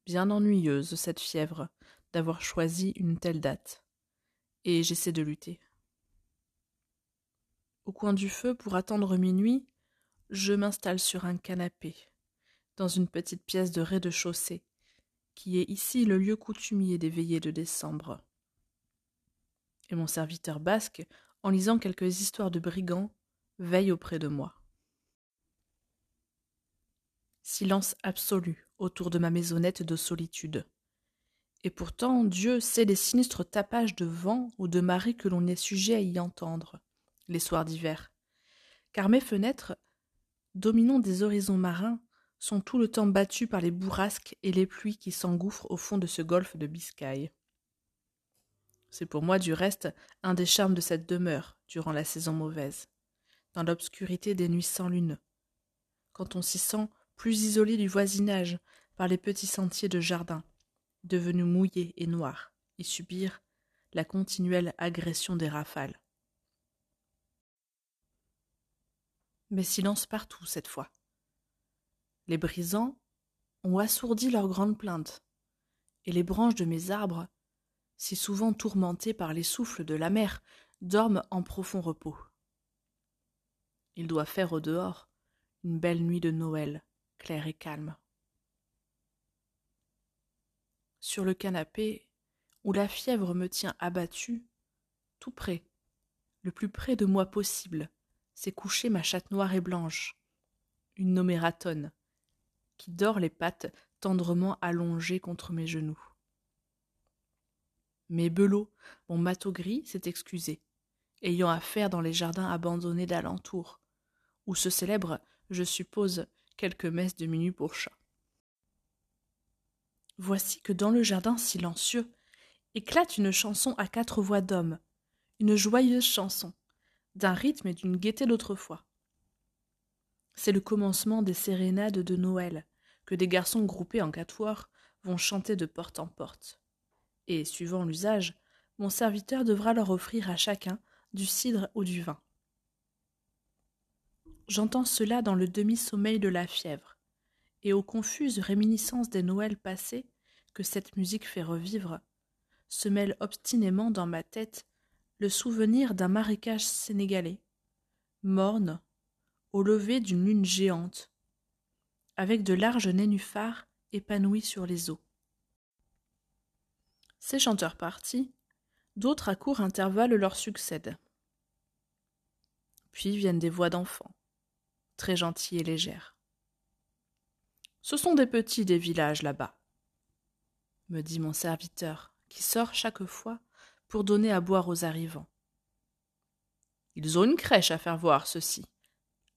Bien ennuyeuse cette fièvre d'avoir choisi une telle date, et j'essaie de lutter. Au coin du feu, pour attendre minuit, je m'installe sur un canapé, dans une petite pièce de rez-de-chaussée, qui est ici le lieu coutumier des veillées de décembre et mon serviteur basque, en lisant quelques histoires de brigands, veille auprès de moi. Silence absolu autour de ma maisonnette de solitude. Et pourtant, Dieu sait les sinistres tapages de vent ou de marée que l'on est sujet à y entendre, les soirs d'hiver. Car mes fenêtres, dominant des horizons marins, sont tout le temps battues par les bourrasques et les pluies qui s'engouffrent au fond de ce golfe de Biscaye. C'est pour moi, du reste, un des charmes de cette demeure durant la saison mauvaise, dans l'obscurité des nuits sans lune, quand on s'y sent plus isolé du voisinage par les petits sentiers de jardin, devenus mouillés et noirs, et subir la continuelle agression des rafales. Mais silence partout cette fois. Les brisants ont assourdi leurs grandes plaintes, et les branches de mes arbres si souvent tourmentés par les souffles de la mer, dorment en profond repos. Il doit faire au dehors une belle nuit de Noël, claire et calme. Sur le canapé, où la fièvre me tient abattu, tout près, le plus près de moi possible, s'est couchée ma chatte noire et blanche, une nomératone, qui dort les pattes tendrement allongées contre mes genoux. Mais Belot, mon mâteau gris, s'est excusé, ayant affaire dans les jardins abandonnés d'alentour, où se célèbrent, je suppose, quelques messes de minuit pour chat. Voici que dans le jardin silencieux éclate une chanson à quatre voix d'hommes, une joyeuse chanson, d'un rythme et d'une gaieté d'autrefois. C'est le commencement des sérénades de Noël que des garçons groupés en quatuors vont chanter de porte en porte et, suivant l'usage, mon serviteur devra leur offrir à chacun du cidre ou du vin. J'entends cela dans le demi-sommeil de la fièvre, et aux confuses réminiscences des Noëls passés que cette musique fait revivre, se mêle obstinément dans ma tête le souvenir d'un marécage sénégalais, morne, au lever d'une lune géante, avec de larges nénuphars épanouis sur les eaux. Ces chanteurs partis, d'autres à courts intervalles leur succèdent. Puis viennent des voix d'enfants, très gentilles et légères. Ce sont des petits des villages là-bas, me dit mon serviteur, qui sort chaque fois pour donner à boire aux arrivants. Ils ont une crèche à faire voir, ceux-ci,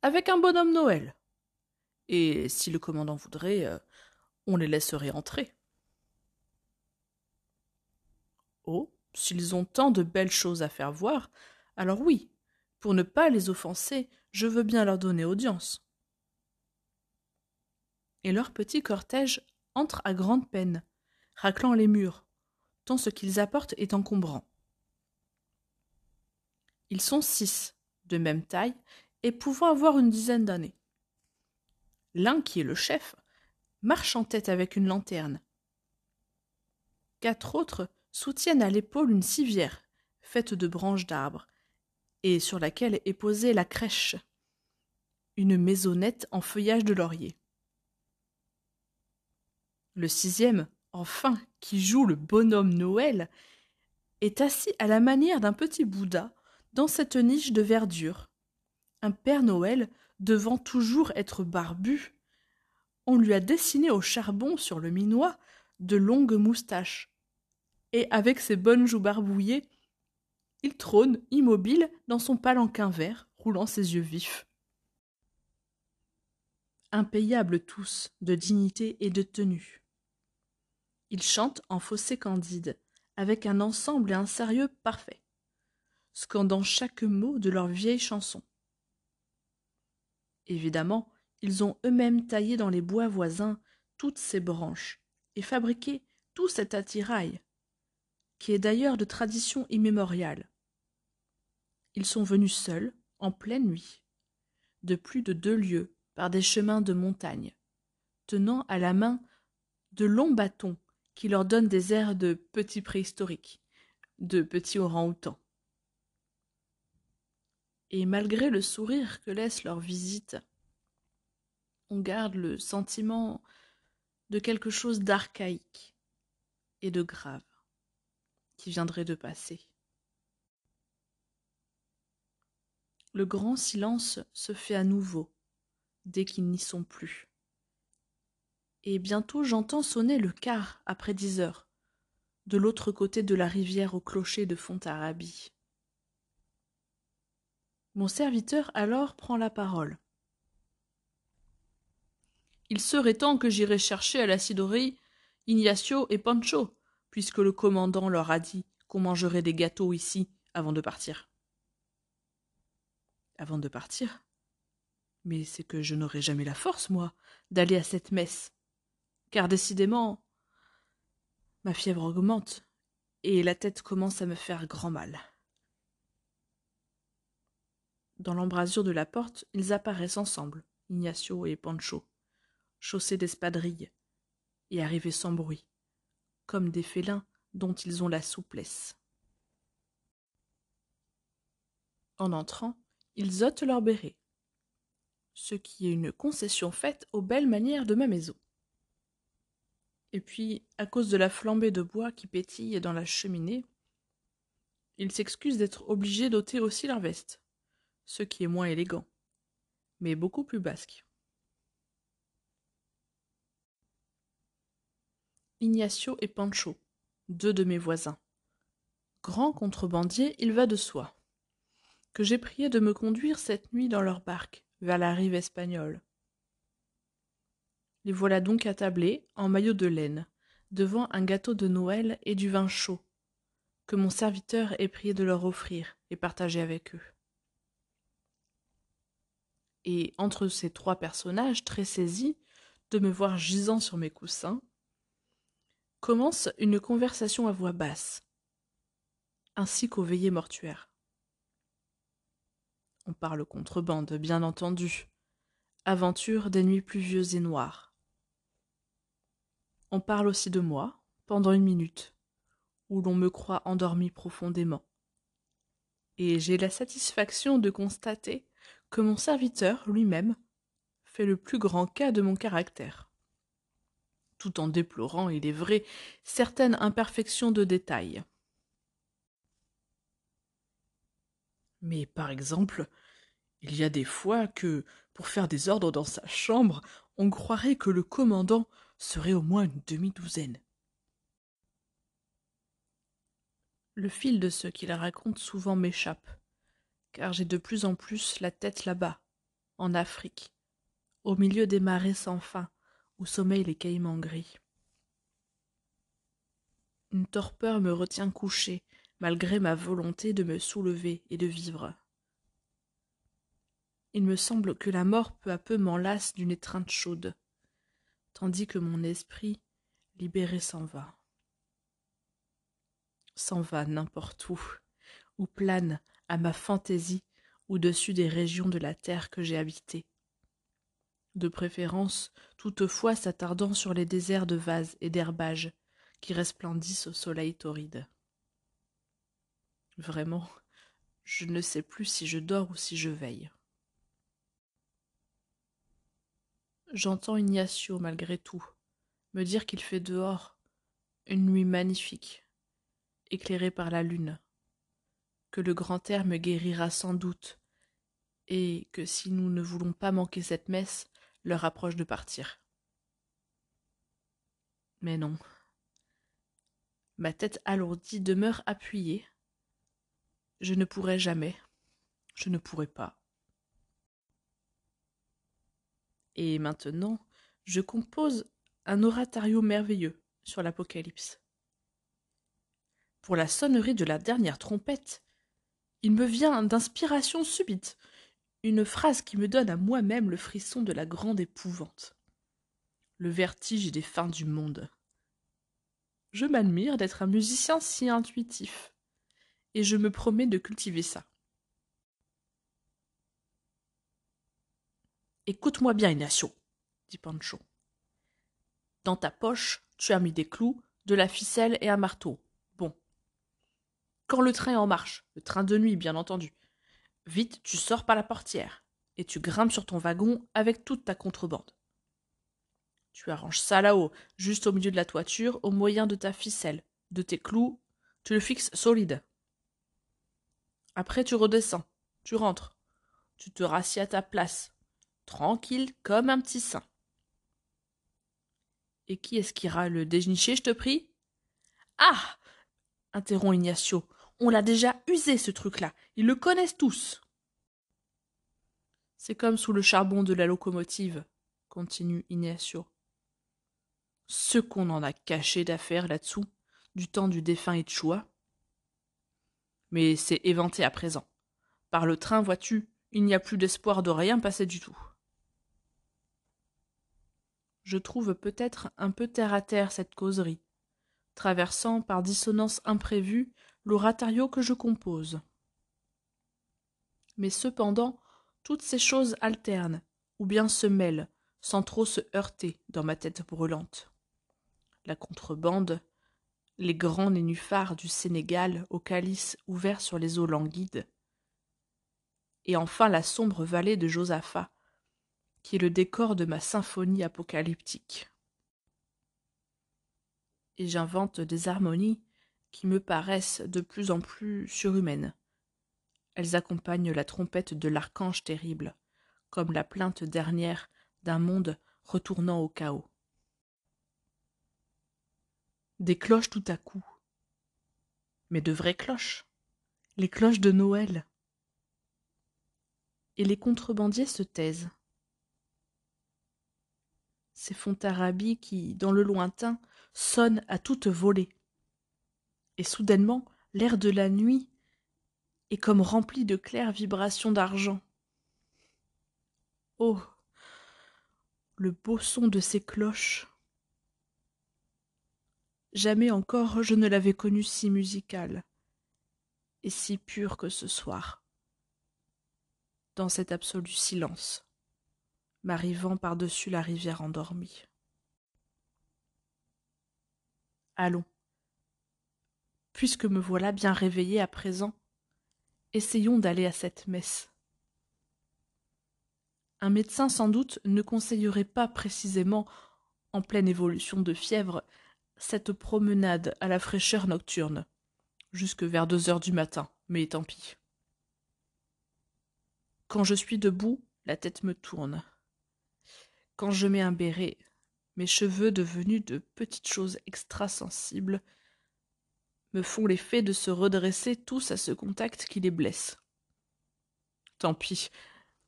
avec un bonhomme Noël. Et si le commandant voudrait, euh, on les laisserait entrer. Oh, s'ils ont tant de belles choses à faire voir, alors oui, pour ne pas les offenser, je veux bien leur donner audience. Et leur petit cortège entre à grande peine, raclant les murs, tant ce qu'ils apportent est encombrant. Ils sont six, de même taille, et pouvant avoir une dizaine d'années. L'un, qui est le chef, marche en tête avec une lanterne. Quatre autres soutiennent à l'épaule une civière, faite de branches d'arbres, et sur laquelle est posée la crèche, une maisonnette en feuillage de laurier. Le sixième, enfin, qui joue le bonhomme Noël, est assis à la manière d'un petit Bouddha dans cette niche de verdure. Un Père Noël devant toujours être barbu. On lui a dessiné au charbon sur le minois de longues moustaches. Et avec ses bonnes joues barbouillées, il trône immobile dans son palanquin vert, roulant ses yeux vifs. Impayables tous, de dignité et de tenue. Ils chantent en fossé candide, avec un ensemble et un sérieux parfait, scandant chaque mot de leur vieille chanson. Évidemment, ils ont eux-mêmes taillé dans les bois voisins toutes ces branches et fabriqué tout cet attirail, qui est d'ailleurs de tradition immémoriale. Ils sont venus seuls, en pleine nuit, de plus de deux lieues, par des chemins de montagne, tenant à la main de longs bâtons qui leur donne des airs de petits préhistoriques, de petits orang-outans. Et malgré le sourire que laisse leur visite, on garde le sentiment de quelque chose d'archaïque et de grave qui viendrait de passer. Le grand silence se fait à nouveau dès qu'ils n'y sont plus et bientôt j'entends sonner le quart après dix heures, de l'autre côté de la rivière au clocher de Fontarabie. Mon serviteur alors prend la parole. Il serait temps que j'irais chercher à la ciderie Ignacio et Pancho, puisque le commandant leur a dit qu'on mangerait des gâteaux ici avant de partir. Avant de partir? Mais c'est que je n'aurai jamais la force, moi, d'aller à cette messe car décidément ma fièvre augmente et la tête commence à me faire grand mal. Dans l'embrasure de la porte, ils apparaissent ensemble, Ignacio et Pancho, chaussés d'espadrilles, et arrivés sans bruit, comme des félins dont ils ont la souplesse. En entrant, ils ôtent leur béret, ce qui est une concession faite aux belles manières de ma maison. Et puis, à cause de la flambée de bois qui pétille dans la cheminée, ils s'excusent d'être obligés d'ôter aussi leur veste, ce qui est moins élégant, mais beaucoup plus basque. Ignacio et Pancho, deux de mes voisins. Grands contrebandiers, il va de soi, que j'ai prié de me conduire cette nuit dans leur barque, vers la rive espagnole, les voilà donc attablés, en maillot de laine, devant un gâteau de Noël et du vin chaud, que mon serviteur est prié de leur offrir et partager avec eux. Et entre ces trois personnages très saisis de me voir gisant sur mes coussins, commence une conversation à voix basse, ainsi qu'aux veillées mortuaires. On parle contrebande, bien entendu, aventure des nuits pluvieuses et noires. On parle aussi de moi, pendant une minute, où l'on me croit endormi profondément. Et j'ai la satisfaction de constater que mon serviteur lui-même fait le plus grand cas de mon caractère, tout en déplorant, il est vrai, certaines imperfections de détail. Mais par exemple, il y a des fois que, pour faire des ordres dans sa chambre, on croirait que le commandant serait au moins une demi-douzaine. Le fil de ce qu'il raconte souvent m'échappe, car j'ai de plus en plus la tête là-bas, en Afrique, au milieu des marais sans fin, où sommeillent les caïmans gris. Une torpeur me retient couché, malgré ma volonté de me soulever et de vivre. Il me semble que la mort peu à peu m'enlace d'une étreinte chaude, tandis que mon esprit, libéré, s'en va s'en va n'importe où, ou plane à ma fantaisie au-dessus des régions de la terre que j'ai habitées. De préférence, toutefois s'attardant sur les déserts de vases et d'herbages qui resplendissent au soleil torride. Vraiment, je ne sais plus si je dors ou si je veille. J'entends Ignacio, malgré tout, me dire qu'il fait dehors une nuit magnifique, éclairé par la lune, que le grand air me guérira sans doute, et que si nous ne voulons pas manquer cette messe, l'heure approche de partir. Mais non. Ma tête alourdie demeure appuyée. Je ne pourrai jamais. Je ne pourrai pas. Et maintenant, je compose un oratorio merveilleux sur l'Apocalypse pour la sonnerie de la dernière trompette. Il me vient d'inspiration subite une phrase qui me donne à moi-même le frisson de la grande épouvante. Le vertige des fins du monde. Je m'admire d'être un musicien si intuitif, et je me promets de cultiver ça. Écoute-moi bien, Ignacio, dit Pancho. Dans ta poche, tu as mis des clous, de la ficelle et un marteau. Quand le train est en marche, le train de nuit bien entendu, vite tu sors par la portière et tu grimpes sur ton wagon avec toute ta contrebande. Tu arranges ça là-haut, juste au milieu de la toiture, au moyen de ta ficelle, de tes clous, tu le fixes solide. Après tu redescends, tu rentres, tu te rassieds à ta place, tranquille comme un petit saint. Et qui est-ce qui ira le dénicher, je te prie? Ah interrompt Ignacio, on l'a déjà usé, ce truc-là. Ils le connaissent tous. C'est comme sous le charbon de la locomotive, continue Ignacio. Ce qu'on en a caché d'affaires là-dessous, du temps du défunt Etchoua. Mais c'est éventé à présent. Par le train, vois-tu, il n'y a plus d'espoir de rien passer du tout. Je trouve peut-être un peu terre à terre cette causerie, traversant par dissonance imprévue l'oratorio que je compose. Mais cependant, toutes ces choses alternent, ou bien se mêlent, sans trop se heurter dans ma tête brûlante. La contrebande, les grands nénuphars du Sénégal au calice ouvert sur les eaux languides, et enfin la sombre vallée de Josaphat, qui est le décor de ma symphonie apocalyptique. Et j'invente des harmonies qui me paraissent de plus en plus surhumaines. Elles accompagnent la trompette de l'archange terrible, comme la plainte dernière d'un monde retournant au chaos. Des cloches tout à coup. Mais de vraies cloches. Les cloches de Noël. Et les contrebandiers se taisent. Ces fontarabis qui, dans le lointain, sonnent à toute volée et soudainement l'air de la nuit est comme rempli de claires vibrations d'argent. Oh. Le beau son de ces cloches. Jamais encore je ne l'avais connu si musical et si pur que ce soir, dans cet absolu silence, m'arrivant par-dessus la rivière endormie. Allons. Puisque me voilà bien réveillé à présent, essayons d'aller à cette messe. Un médecin sans doute ne conseillerait pas précisément, en pleine évolution de fièvre, cette promenade à la fraîcheur nocturne, jusque vers deux heures du matin, mais tant pis. Quand je suis debout, la tête me tourne. Quand je mets un béret, mes cheveux devenus de petites choses extrasensibles me font l'effet de se redresser tous à ce contact qui les blesse. Tant pis,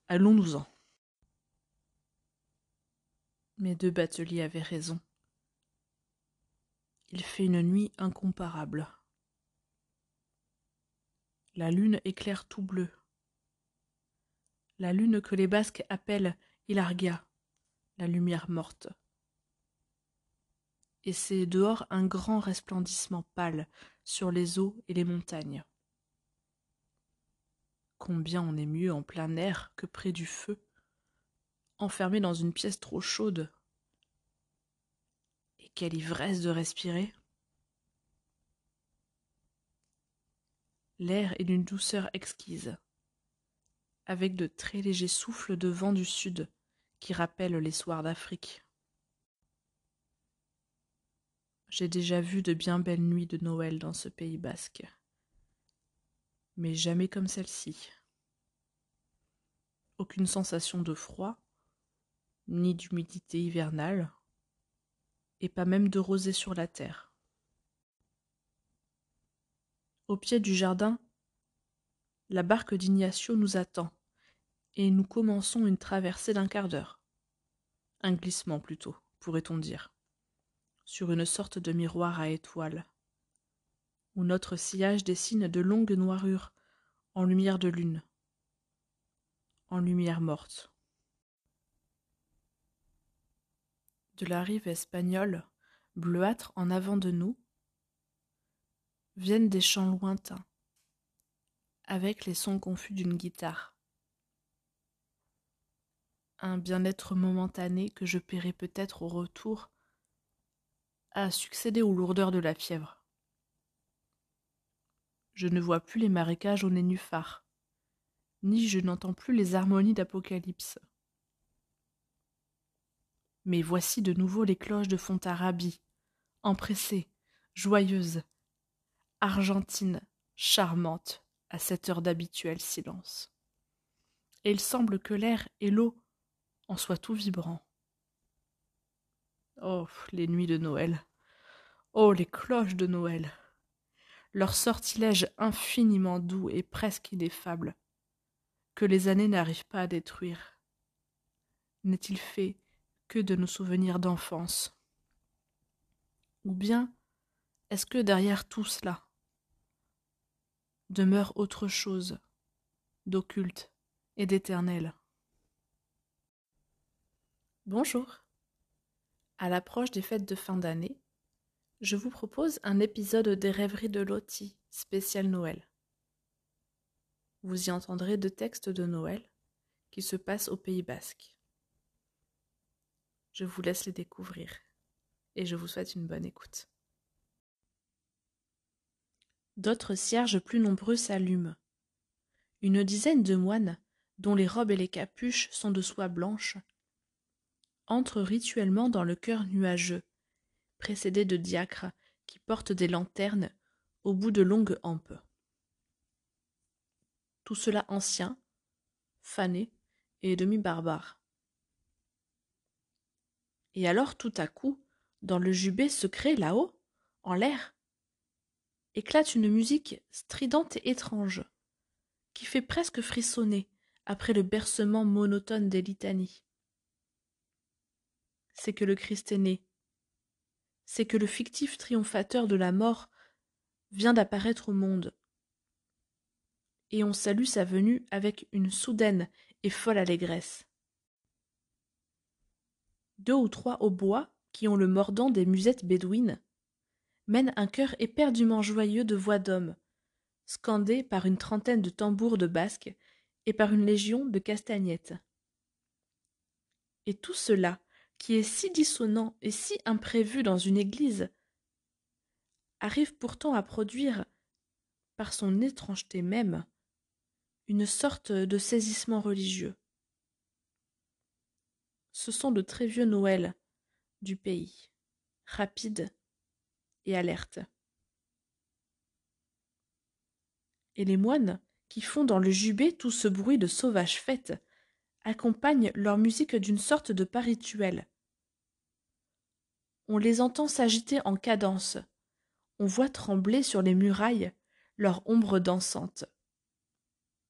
allons-nous-en. Mes deux bateliers avaient raison. Il fait une nuit incomparable. La lune éclaire tout bleu. La lune que les Basques appellent Ilargia, la lumière morte et c'est dehors un grand resplendissement pâle sur les eaux et les montagnes. Combien on est mieux en plein air que près du feu, enfermé dans une pièce trop chaude. Et quelle ivresse de respirer. L'air est d'une douceur exquise, avec de très légers souffles de vent du sud qui rappellent les soirs d'Afrique. J'ai déjà vu de bien belles nuits de Noël dans ce pays basque, mais jamais comme celle-ci. Aucune sensation de froid, ni d'humidité hivernale, et pas même de rosée sur la terre. Au pied du jardin, la barque d'Ignacio nous attend, et nous commençons une traversée d'un quart d'heure. Un glissement plutôt, pourrait-on dire sur une sorte de miroir à étoiles, où notre sillage dessine de longues noirures en lumière de lune, en lumière morte. De la rive espagnole, bleuâtre en avant de nous, viennent des chants lointains, avec les sons confus d'une guitare. Un bien-être momentané que je paierai peut-être au retour a succédé aux lourdeurs de la fièvre. Je ne vois plus les marécages aux nénuphars, ni je n'entends plus les harmonies d'Apocalypse. Mais voici de nouveau les cloches de Fontarabie, empressées, joyeuses, argentines, charmantes, à cette heure d'habituel silence. Et il semble que l'air et l'eau en soient tout vibrants. Oh, les nuits de Noël. Oh, les cloches de Noël. Leur sortilège infiniment doux et presque ineffable, que les années n'arrivent pas à détruire. N'est-il fait que de nos souvenirs d'enfance? Ou bien est-ce que derrière tout cela demeure autre chose d'occulte et d'éternel? Bonjour à l'approche des fêtes de fin d'année, je vous propose un épisode des rêveries de Lottie, spécial Noël. Vous y entendrez deux textes de Noël qui se passent au Pays basque. Je vous laisse les découvrir et je vous souhaite une bonne écoute. D'autres cierges plus nombreux s'allument. Une dizaine de moines, dont les robes et les capuches sont de soie blanche, entre rituellement dans le chœur nuageux, précédé de diacres qui portent des lanternes au bout de longues hampes. Tout cela ancien, fané et demi-barbare. Et alors tout à coup, dans le jubé secret là-haut, en l'air, éclate une musique stridente et étrange, qui fait presque frissonner après le bercement monotone des litanies c'est que le Christ est né. C'est que le fictif triomphateur de la mort vient d'apparaître au monde. Et on salue sa venue avec une soudaine et folle allégresse. Deux ou trois hautbois, qui ont le mordant des musettes bédouines, mènent un chœur éperdument joyeux de voix d'hommes, scandé par une trentaine de tambours de basques et par une légion de castagnettes. Et tout cela qui est si dissonant et si imprévu dans une église, arrive pourtant à produire, par son étrangeté même, une sorte de saisissement religieux. Ce sont de très vieux Noëls du pays, rapides et alertes. Et les moines, qui font dans le jubé tout ce bruit de sauvage fête, accompagnent leur musique d'une sorte de pas rituel. On les entend s'agiter en cadence, on voit trembler sur les murailles leur ombre dansante.